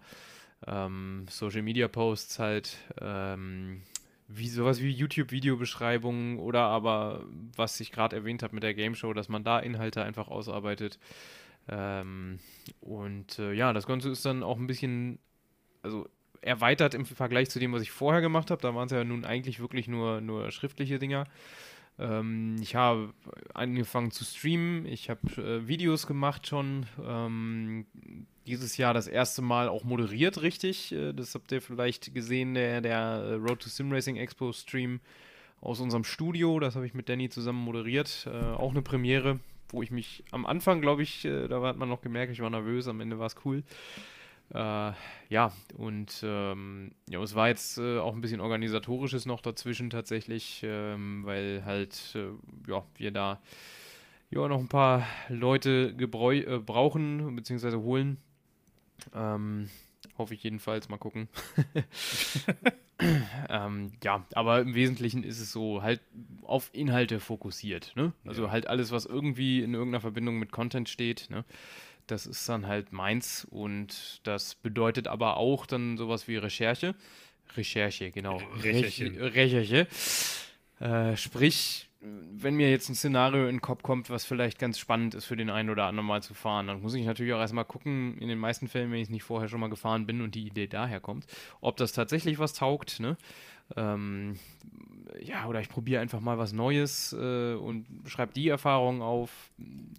Ähm, Social Media Posts halt, ähm, wie sowas wie YouTube-Videobeschreibungen oder aber, was ich gerade erwähnt habe mit der Game Show, dass man da Inhalte einfach ausarbeitet. Ähm, und äh, ja, das Ganze ist dann auch ein bisschen, also erweitert im Vergleich zu dem, was ich vorher gemacht habe. Da waren es ja nun eigentlich wirklich nur, nur schriftliche Dinger. Ähm, ich habe angefangen zu streamen, ich habe äh, Videos gemacht schon. Ähm, dieses Jahr das erste Mal auch moderiert, richtig. Äh, das habt ihr vielleicht gesehen, der, der äh, Road to Sim Racing Expo Stream aus unserem Studio. Das habe ich mit Danny zusammen moderiert. Äh, auch eine Premiere, wo ich mich am Anfang, glaube ich, äh, da hat man noch gemerkt, ich war nervös, am Ende war es cool. Äh, ja, und ähm, ja, es war jetzt äh, auch ein bisschen organisatorisches noch dazwischen tatsächlich, ähm, weil halt äh, ja, wir da ja noch ein paar Leute äh, brauchen bzw. holen. Ähm, hoffe ich jedenfalls, mal gucken. ähm, ja, aber im Wesentlichen ist es so halt auf Inhalte fokussiert. Ne? Also ja. halt alles, was irgendwie in irgendeiner Verbindung mit Content steht. Ne? Das ist dann halt meins und das bedeutet aber auch dann sowas wie Recherche. Recherche, genau. Recherche. Recherche. Äh, sprich, wenn mir jetzt ein Szenario in den Kopf kommt, was vielleicht ganz spannend ist für den einen oder anderen mal zu fahren, dann muss ich natürlich auch erstmal gucken, in den meisten Fällen, wenn ich es nicht vorher schon mal gefahren bin und die Idee daher kommt, ob das tatsächlich was taugt, ne? Ähm, ja, oder ich probiere einfach mal was Neues äh, und schreibe die Erfahrungen auf,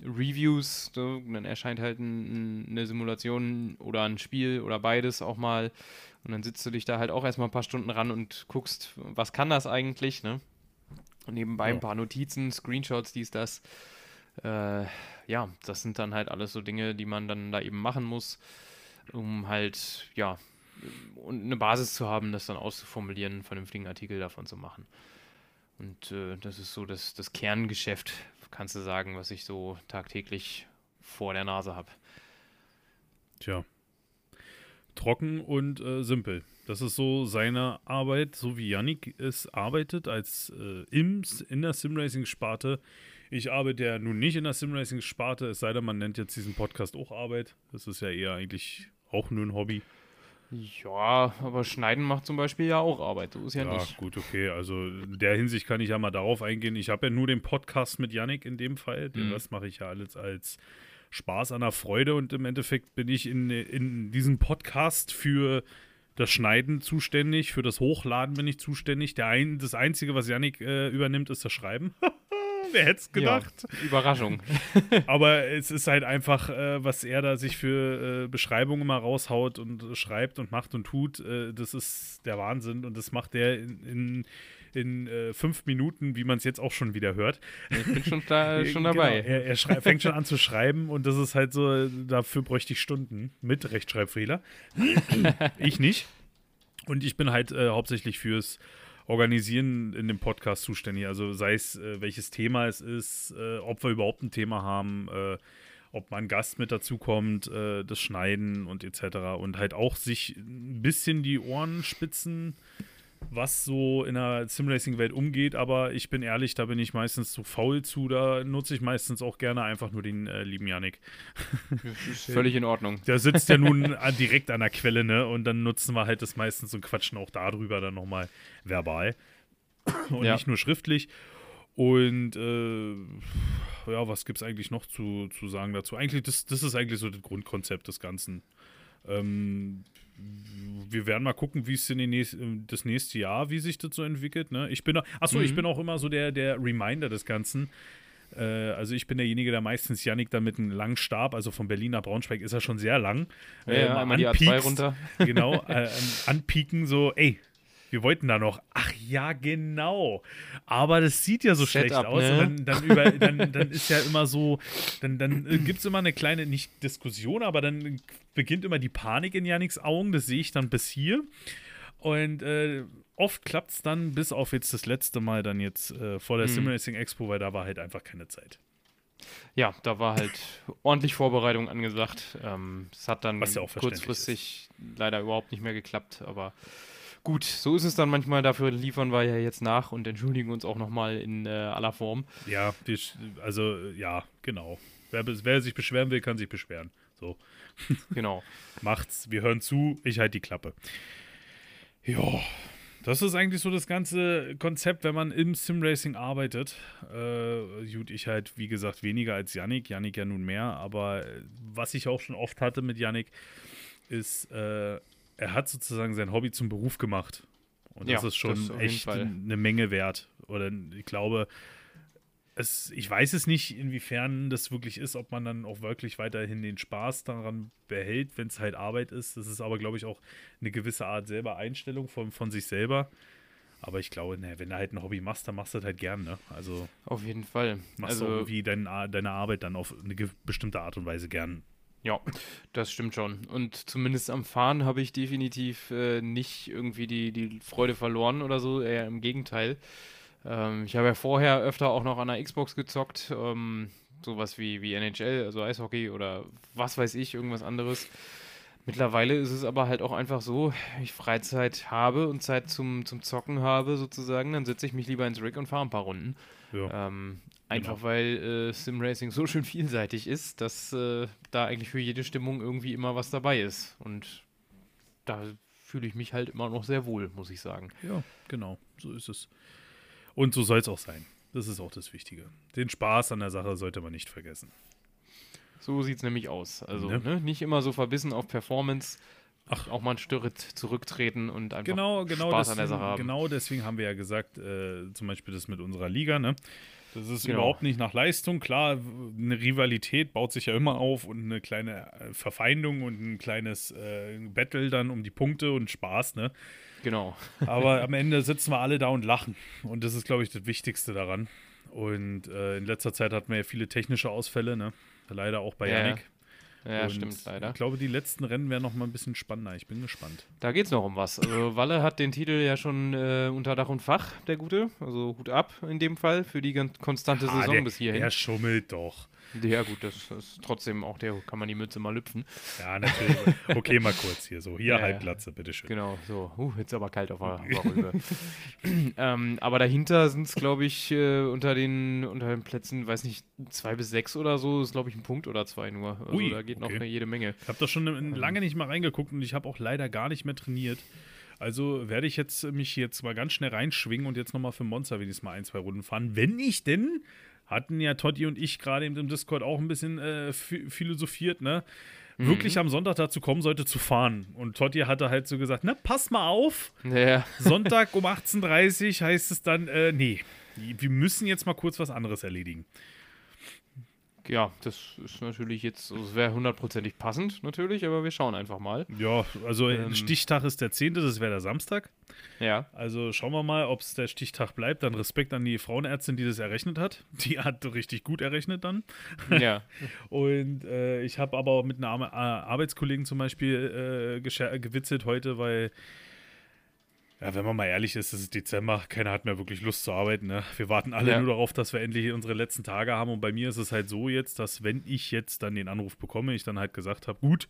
Reviews, so, dann erscheint halt ein, eine Simulation oder ein Spiel oder beides auch mal und dann sitzt du dich da halt auch erstmal ein paar Stunden ran und guckst, was kann das eigentlich, ne? Und nebenbei ja. ein paar Notizen, Screenshots, dies, das. Äh, ja, das sind dann halt alles so Dinge, die man dann da eben machen muss, um halt, ja, und eine Basis zu haben, das dann auszuformulieren, einen vernünftigen Artikel davon zu machen. Und äh, das ist so das, das Kerngeschäft, kannst du sagen, was ich so tagtäglich vor der Nase habe. Tja. Trocken und äh, simpel. Das ist so seine Arbeit, so wie Yannick es arbeitet, als äh, im, in der Simracing-Sparte. Ich arbeite ja nun nicht in der Simracing-Sparte, es sei denn, man nennt jetzt diesen Podcast auch Arbeit. Das ist ja eher eigentlich auch nur ein Hobby. Ja, aber Schneiden macht zum Beispiel ja auch Arbeit, so ist ja, ja nicht. Ja, gut, okay. Also in der Hinsicht kann ich ja mal darauf eingehen. Ich habe ja nur den Podcast mit Yannick in dem Fall. Den mhm. Rest mache ich ja alles als Spaß an der Freude und im Endeffekt bin ich in, in diesem Podcast für das Schneiden zuständig, für das Hochladen bin ich zuständig. Der ein, das Einzige, was Yannick äh, übernimmt, ist das Schreiben. Wer hätte es gedacht? Ja, Überraschung. Aber es ist halt einfach, äh, was er da sich für äh, Beschreibungen mal raushaut und schreibt und macht und tut, äh, das ist der Wahnsinn. Und das macht er in, in in äh, fünf Minuten, wie man es jetzt auch schon wieder hört. Ich bin schon, da, schon dabei. Genau, er, er fängt schon an zu schreiben und das ist halt so, dafür bräuchte ich Stunden mit Rechtschreibfehler. ich nicht. Und ich bin halt äh, hauptsächlich fürs Organisieren in dem Podcast zuständig. Also sei es, äh, welches Thema es ist, äh, ob wir überhaupt ein Thema haben, äh, ob ein Gast mit dazukommt, äh, das Schneiden und etc. Und halt auch sich ein bisschen die Ohren spitzen was so in der Simracing-Welt umgeht, aber ich bin ehrlich, da bin ich meistens zu faul zu. Da nutze ich meistens auch gerne einfach nur den äh, lieben Yannick. Ist völlig in Ordnung. Der sitzt ja nun direkt an der Quelle, ne? Und dann nutzen wir halt das meistens und quatschen auch darüber dann nochmal verbal. Und ja. nicht nur schriftlich. Und äh, ja, was gibt es eigentlich noch zu, zu sagen dazu? Eigentlich, das, das ist eigentlich so das Grundkonzept des Ganzen. Ähm, wir werden mal gucken, wie es in nächst, das nächste Jahr, wie sich das so entwickelt. Ne? Ich bin, achso, mhm. ich bin auch immer so der, der Reminder des Ganzen. Äh, also ich bin derjenige, der meistens Janik da mit einem langen Stab, also von Berlin nach Braunschweig ist er schon sehr lang. Ja, äh, ja einmal die A2 runter. Genau, äh, anpieken so, ey, wir wollten da noch. Ach ja, genau. Aber das sieht ja so Setup, schlecht aus. Ne? Dann, dann, über, dann, dann, ist ja immer so, dann, dann äh, gibt es immer eine kleine, nicht Diskussion, aber dann beginnt immer die Panik in Janiks Augen. Das sehe ich dann bis hier. Und äh, oft klappt es dann, bis auf jetzt das letzte Mal dann jetzt äh, vor der hm. Simracing Expo, weil da war halt einfach keine Zeit. Ja, da war halt ordentlich Vorbereitung angesagt. Ähm, es hat dann ja kurzfristig ist. leider überhaupt nicht mehr geklappt, aber Gut, so ist es dann manchmal. Dafür liefern wir ja jetzt nach und entschuldigen uns auch nochmal in äh, aller Form. Ja, die, also ja, genau. Wer, wer, sich beschweren will, kann sich beschweren. So. Genau. Macht's. Wir hören zu. Ich halte die Klappe. Ja, das ist eigentlich so das ganze Konzept, wenn man im Simracing arbeitet. Äh, gut, ich halt, wie gesagt, weniger als Yannick. Yannick ja nun mehr. Aber was ich auch schon oft hatte mit Yannick, ist, äh, er hat sozusagen sein Hobby zum Beruf gemacht. Und das ja, ist schon das echt eine Menge wert. Oder ich glaube, es, ich weiß es nicht, inwiefern das wirklich ist, ob man dann auch wirklich weiterhin den Spaß daran behält, wenn es halt Arbeit ist. Das ist aber, glaube ich, auch eine gewisse Art selber Einstellung von, von sich selber. Aber ich glaube, ne, wenn du halt ein Hobby machst, dann machst du das halt gern, ne? Also auf jeden Fall. Machst also, du irgendwie dein, deine Arbeit dann auf eine bestimmte Art und Weise gern Ja, das stimmt schon. Und zumindest am Fahren habe ich definitiv äh, nicht irgendwie die, die Freude verloren oder so, eher im Gegenteil. Ähm, ich habe ja vorher öfter auch noch an der Xbox gezockt, ähm, sowas wie, wie NHL, also Eishockey oder was weiß ich, irgendwas anderes. Mittlerweile ist es aber halt auch einfach so, wenn ich Freizeit habe und Zeit zum, zum Zocken habe sozusagen, dann setze ich mich lieber ins Rig und fahre ein paar Runden. Ja. Ähm, einfach Genau. weil äh, Sim Racing so schön vielseitig ist, dass äh, da eigentlich für jede Stimmung irgendwie immer was dabei ist. Und da fühle ich mich halt immer noch sehr wohl, muss ich sagen. Ja, genau, so ist es. Und so soll es auch sein. Das ist auch das Wichtige. Den Spaß an der Sache sollte man nicht vergessen. So sieht es nämlich aus. Also Ne? ne? nicht immer so verbissen auf Performance. Ach, auch mal ein Stück zurücktreten und einfach Genau, genau, Spaß an der deswegen, Sache haben. genau deswegen haben wir ja gesagt, äh, zum Beispiel das mit unserer Liga, ne? Das ist Genau. überhaupt nicht nach Leistung. Klar, eine Rivalität baut sich ja immer auf und eine kleine äh, Verfeindung und ein kleines äh, Battle dann um die Punkte und Spaß, ne? Genau. Aber am Ende sitzen wir alle da und lachen. Und das ist, glaube ich, das Wichtigste daran. Und äh, in letzter Zeit hatten wir ja viele technische Ausfälle, ne? Leider auch bei ja. Yannick. Ja, Und stimmt, leider. Ich glaube, die letzten Rennen werden noch mal ein bisschen spannender. Ich bin gespannt. Da geht's noch um was. Also Walle hat den Titel ja schon äh, unter Dach und Fach, der Gute. Also Hut ab in dem Fall für die ganz konstante Ah, Saison der, bis hierhin. der schummelt doch. Ja gut, das ist trotzdem auch der, kann man die Mütze mal lüpfen. Ja, natürlich. Okay, mal kurz hier so. Hier Ja. Halbglatze, bitteschön. Genau, so. Uh, jetzt aber kalt auf der Rübe. ähm, aber dahinter sind es, glaube ich, äh, unter, den, unter den Plätzen, weiß nicht, zwei bis sechs oder so, ist, glaube ich, ein Punkt oder zwei nur. Also Ui, da geht noch okay. eine jede Menge. Ich habe da schon in- lange nicht mal reingeguckt und ich habe auch leider gar nicht mehr trainiert. Also werde ich jetzt mich jetzt mal ganz schnell reinschwingen und jetzt nochmal für Monster wenigstens mal ein, zwei Runden fahren. Wenn ich denn, hatten ja Totti und ich gerade im Discord auch ein bisschen äh, phi- philosophiert, ne? Wirklich am Sonntag dazu kommen sollte zu fahren. Und Totti hatte halt so gesagt, na, pass mal auf, Ja, Sonntag um 18.30 Uhr heißt es dann, äh, nee, wir müssen jetzt mal kurz was anderes erledigen. Ja, das ist natürlich jetzt, also es wäre hundertprozentig passend, natürlich, aber wir schauen einfach mal. Ja, also Ähm. Stichtag ist der 10., das wäre der Samstag. Ja, Also schauen wir mal, ob es der Stichtag bleibt. Dann Respekt an die Frauenärztin, die das errechnet hat. Die hat richtig gut errechnet dann. ja. Und äh, ich habe aber auch mit einer äh, Arbeitskollegen zum Beispiel äh, gewitzelt heute, weil, ja, wenn man mal ehrlich ist, es ist Dezember, keiner hat mehr wirklich Lust zu arbeiten. Ne? Wir warten alle Ja. nur darauf, dass wir endlich unsere letzten Tage haben. Und bei mir ist es halt so jetzt, dass wenn ich jetzt dann den Anruf bekomme, ich dann halt gesagt habe, gut,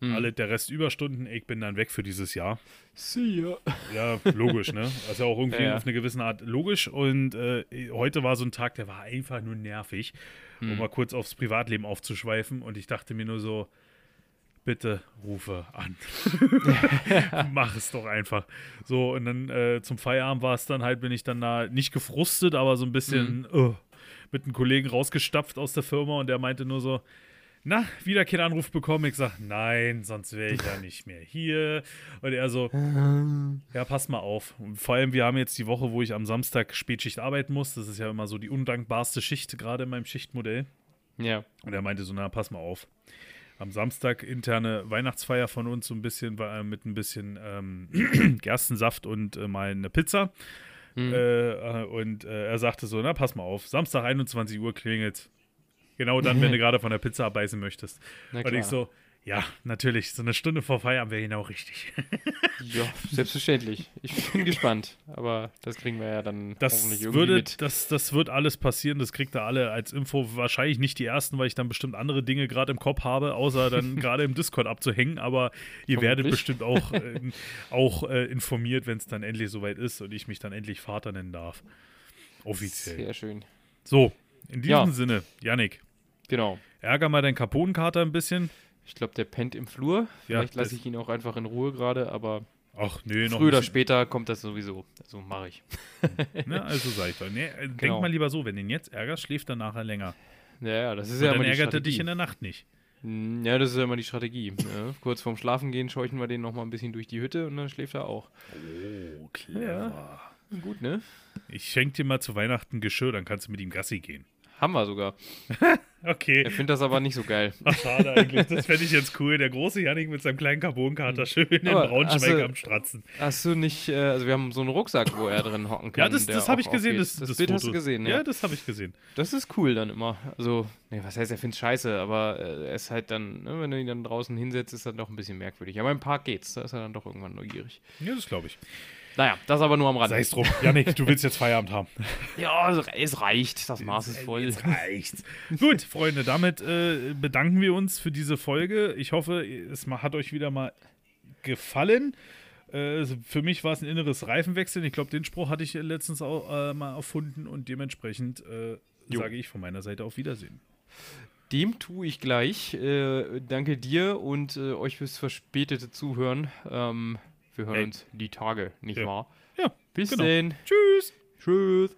Hm. alle der Rest Überstunden, ich bin dann weg für dieses Jahr. See ya. Ja, logisch, ne? Also auch irgendwie Ja, ja. auf eine gewisse Art logisch. Und äh, heute war so ein Tag, der war einfach nur nervig, Hm. um mal kurz aufs Privatleben aufzuschweifen. Und ich dachte mir nur so, bitte rufe an. Mach es doch einfach. So, und dann äh, zum Feierabend war es dann halt, bin ich dann da nicht gefrustet, aber so ein bisschen Mhm. äh, mit einem Kollegen rausgestapft aus der Firma und der meinte nur so, na, wieder keinen Anruf bekommen. Ich sag, nein, sonst wäre ich ja nicht mehr hier. Und er so, ja, pass mal auf. Und vor allem, wir haben jetzt die Woche, wo ich am Samstag Spätschicht arbeiten muss. Das ist ja immer so die undankbarste Schicht, gerade in meinem Schichtmodell. Ja, Und er meinte so, na, pass mal auf. Am Samstag interne Weihnachtsfeier von uns, so ein bisschen äh, mit ein bisschen ähm, Gerstensaft und äh, mal eine Pizza. Hm. Äh, und äh, er sagte so, na, pass mal auf, Samstag 21 Uhr klingelt. Genau dann, wenn du gerade von der Pizza abbeißen möchtest. Und ich so, ja, natürlich, so eine Stunde vor Feierabend wäre genau richtig. Ja, selbstverständlich. Ich bin gespannt. Aber das kriegen wir ja dann Das hoffentlich irgendwie würde, mit. das, das wird alles passieren, das kriegt ihr alle als Info. Wahrscheinlich nicht die ersten, weil ich dann bestimmt andere Dinge gerade im Kopf habe, außer dann gerade im Discord abzuhängen. Aber ihr werdet bestimmt auch, äh, auch äh, informiert, wenn es dann endlich soweit ist und ich mich dann endlich Vater nennen darf. Offiziell. Sehr schön. So, in diesem Ja. Sinne, Yannick, Genau. ärger mal deinen Kaponenkater ein bisschen. Ich glaube, der pennt im Flur. Vielleicht lasse das- ich ihn auch einfach in Ruhe gerade, aber Ach, nö, noch früher oder später kommt das sowieso. Also mache ich. Ne, also sag ich doch. Nee, äh, Denk Genau. mal lieber so, wenn du ihn jetzt ärgerst, schläft er nachher länger. Ja, ja, das ist Und ja dann immer die ärgert er dich in der Nacht nicht. Hm, Ja, das ist ja immer die Strategie. Ja. Kurz vorm Schlafengehen scheuchen wir den nochmal ein bisschen durch die Hütte und dann schläft er auch. Oh, clever. Gut, ne? Ich schenke dir mal zu Weihnachten Geschirr, dann kannst du mit ihm Gassi gehen. Haben wir sogar. Okay. Er findet das aber nicht so geil. Ach, schade eigentlich. Das fände ich jetzt cool. Der große Janik mit seinem kleinen Carbonkater schön in Braunschweig also- am Stratzen. Hast du nicht, äh, also wir haben so einen Rucksack, wo er drin hocken kann. Ja, das, das habe ich gesehen. aufgeht. Das, das, Bild Foto. hast du gesehen, ja. ja. das habe ich gesehen. Das ist cool dann immer. Also, nee, was heißt, er findet scheiße, aber äh, er ist halt dann, ne, wenn du ihn dann draußen hinsetzt, ist das doch ein bisschen merkwürdig. Aber im Park geht's, da ist er dann doch irgendwann neugierig. Ja, das glaube ich. Naja, das aber nur am Rand. Sei es drum. Janik, du willst jetzt Feierabend haben. Ja, es- es reicht, das Maß ist voll. Jetzt reicht's. Gut, Freunde, damit äh, bedanken wir uns für diese Folge. Ich hoffe, es hat euch wieder mal gefallen. Äh, für mich war es ein inneres Reifenwechseln. Ich glaube, den Spruch hatte ich letztens auch äh, mal erfunden und dementsprechend äh, sage ich von meiner Seite auf Wiedersehen. Dem tue ich gleich. Äh, danke dir und äh, euch fürs verspätete Zuhören. Ähm, wir hören Ey. uns die Tage, nicht Ja. wahr? Ja, Bis genau. denn. Tschüss. Tschüss.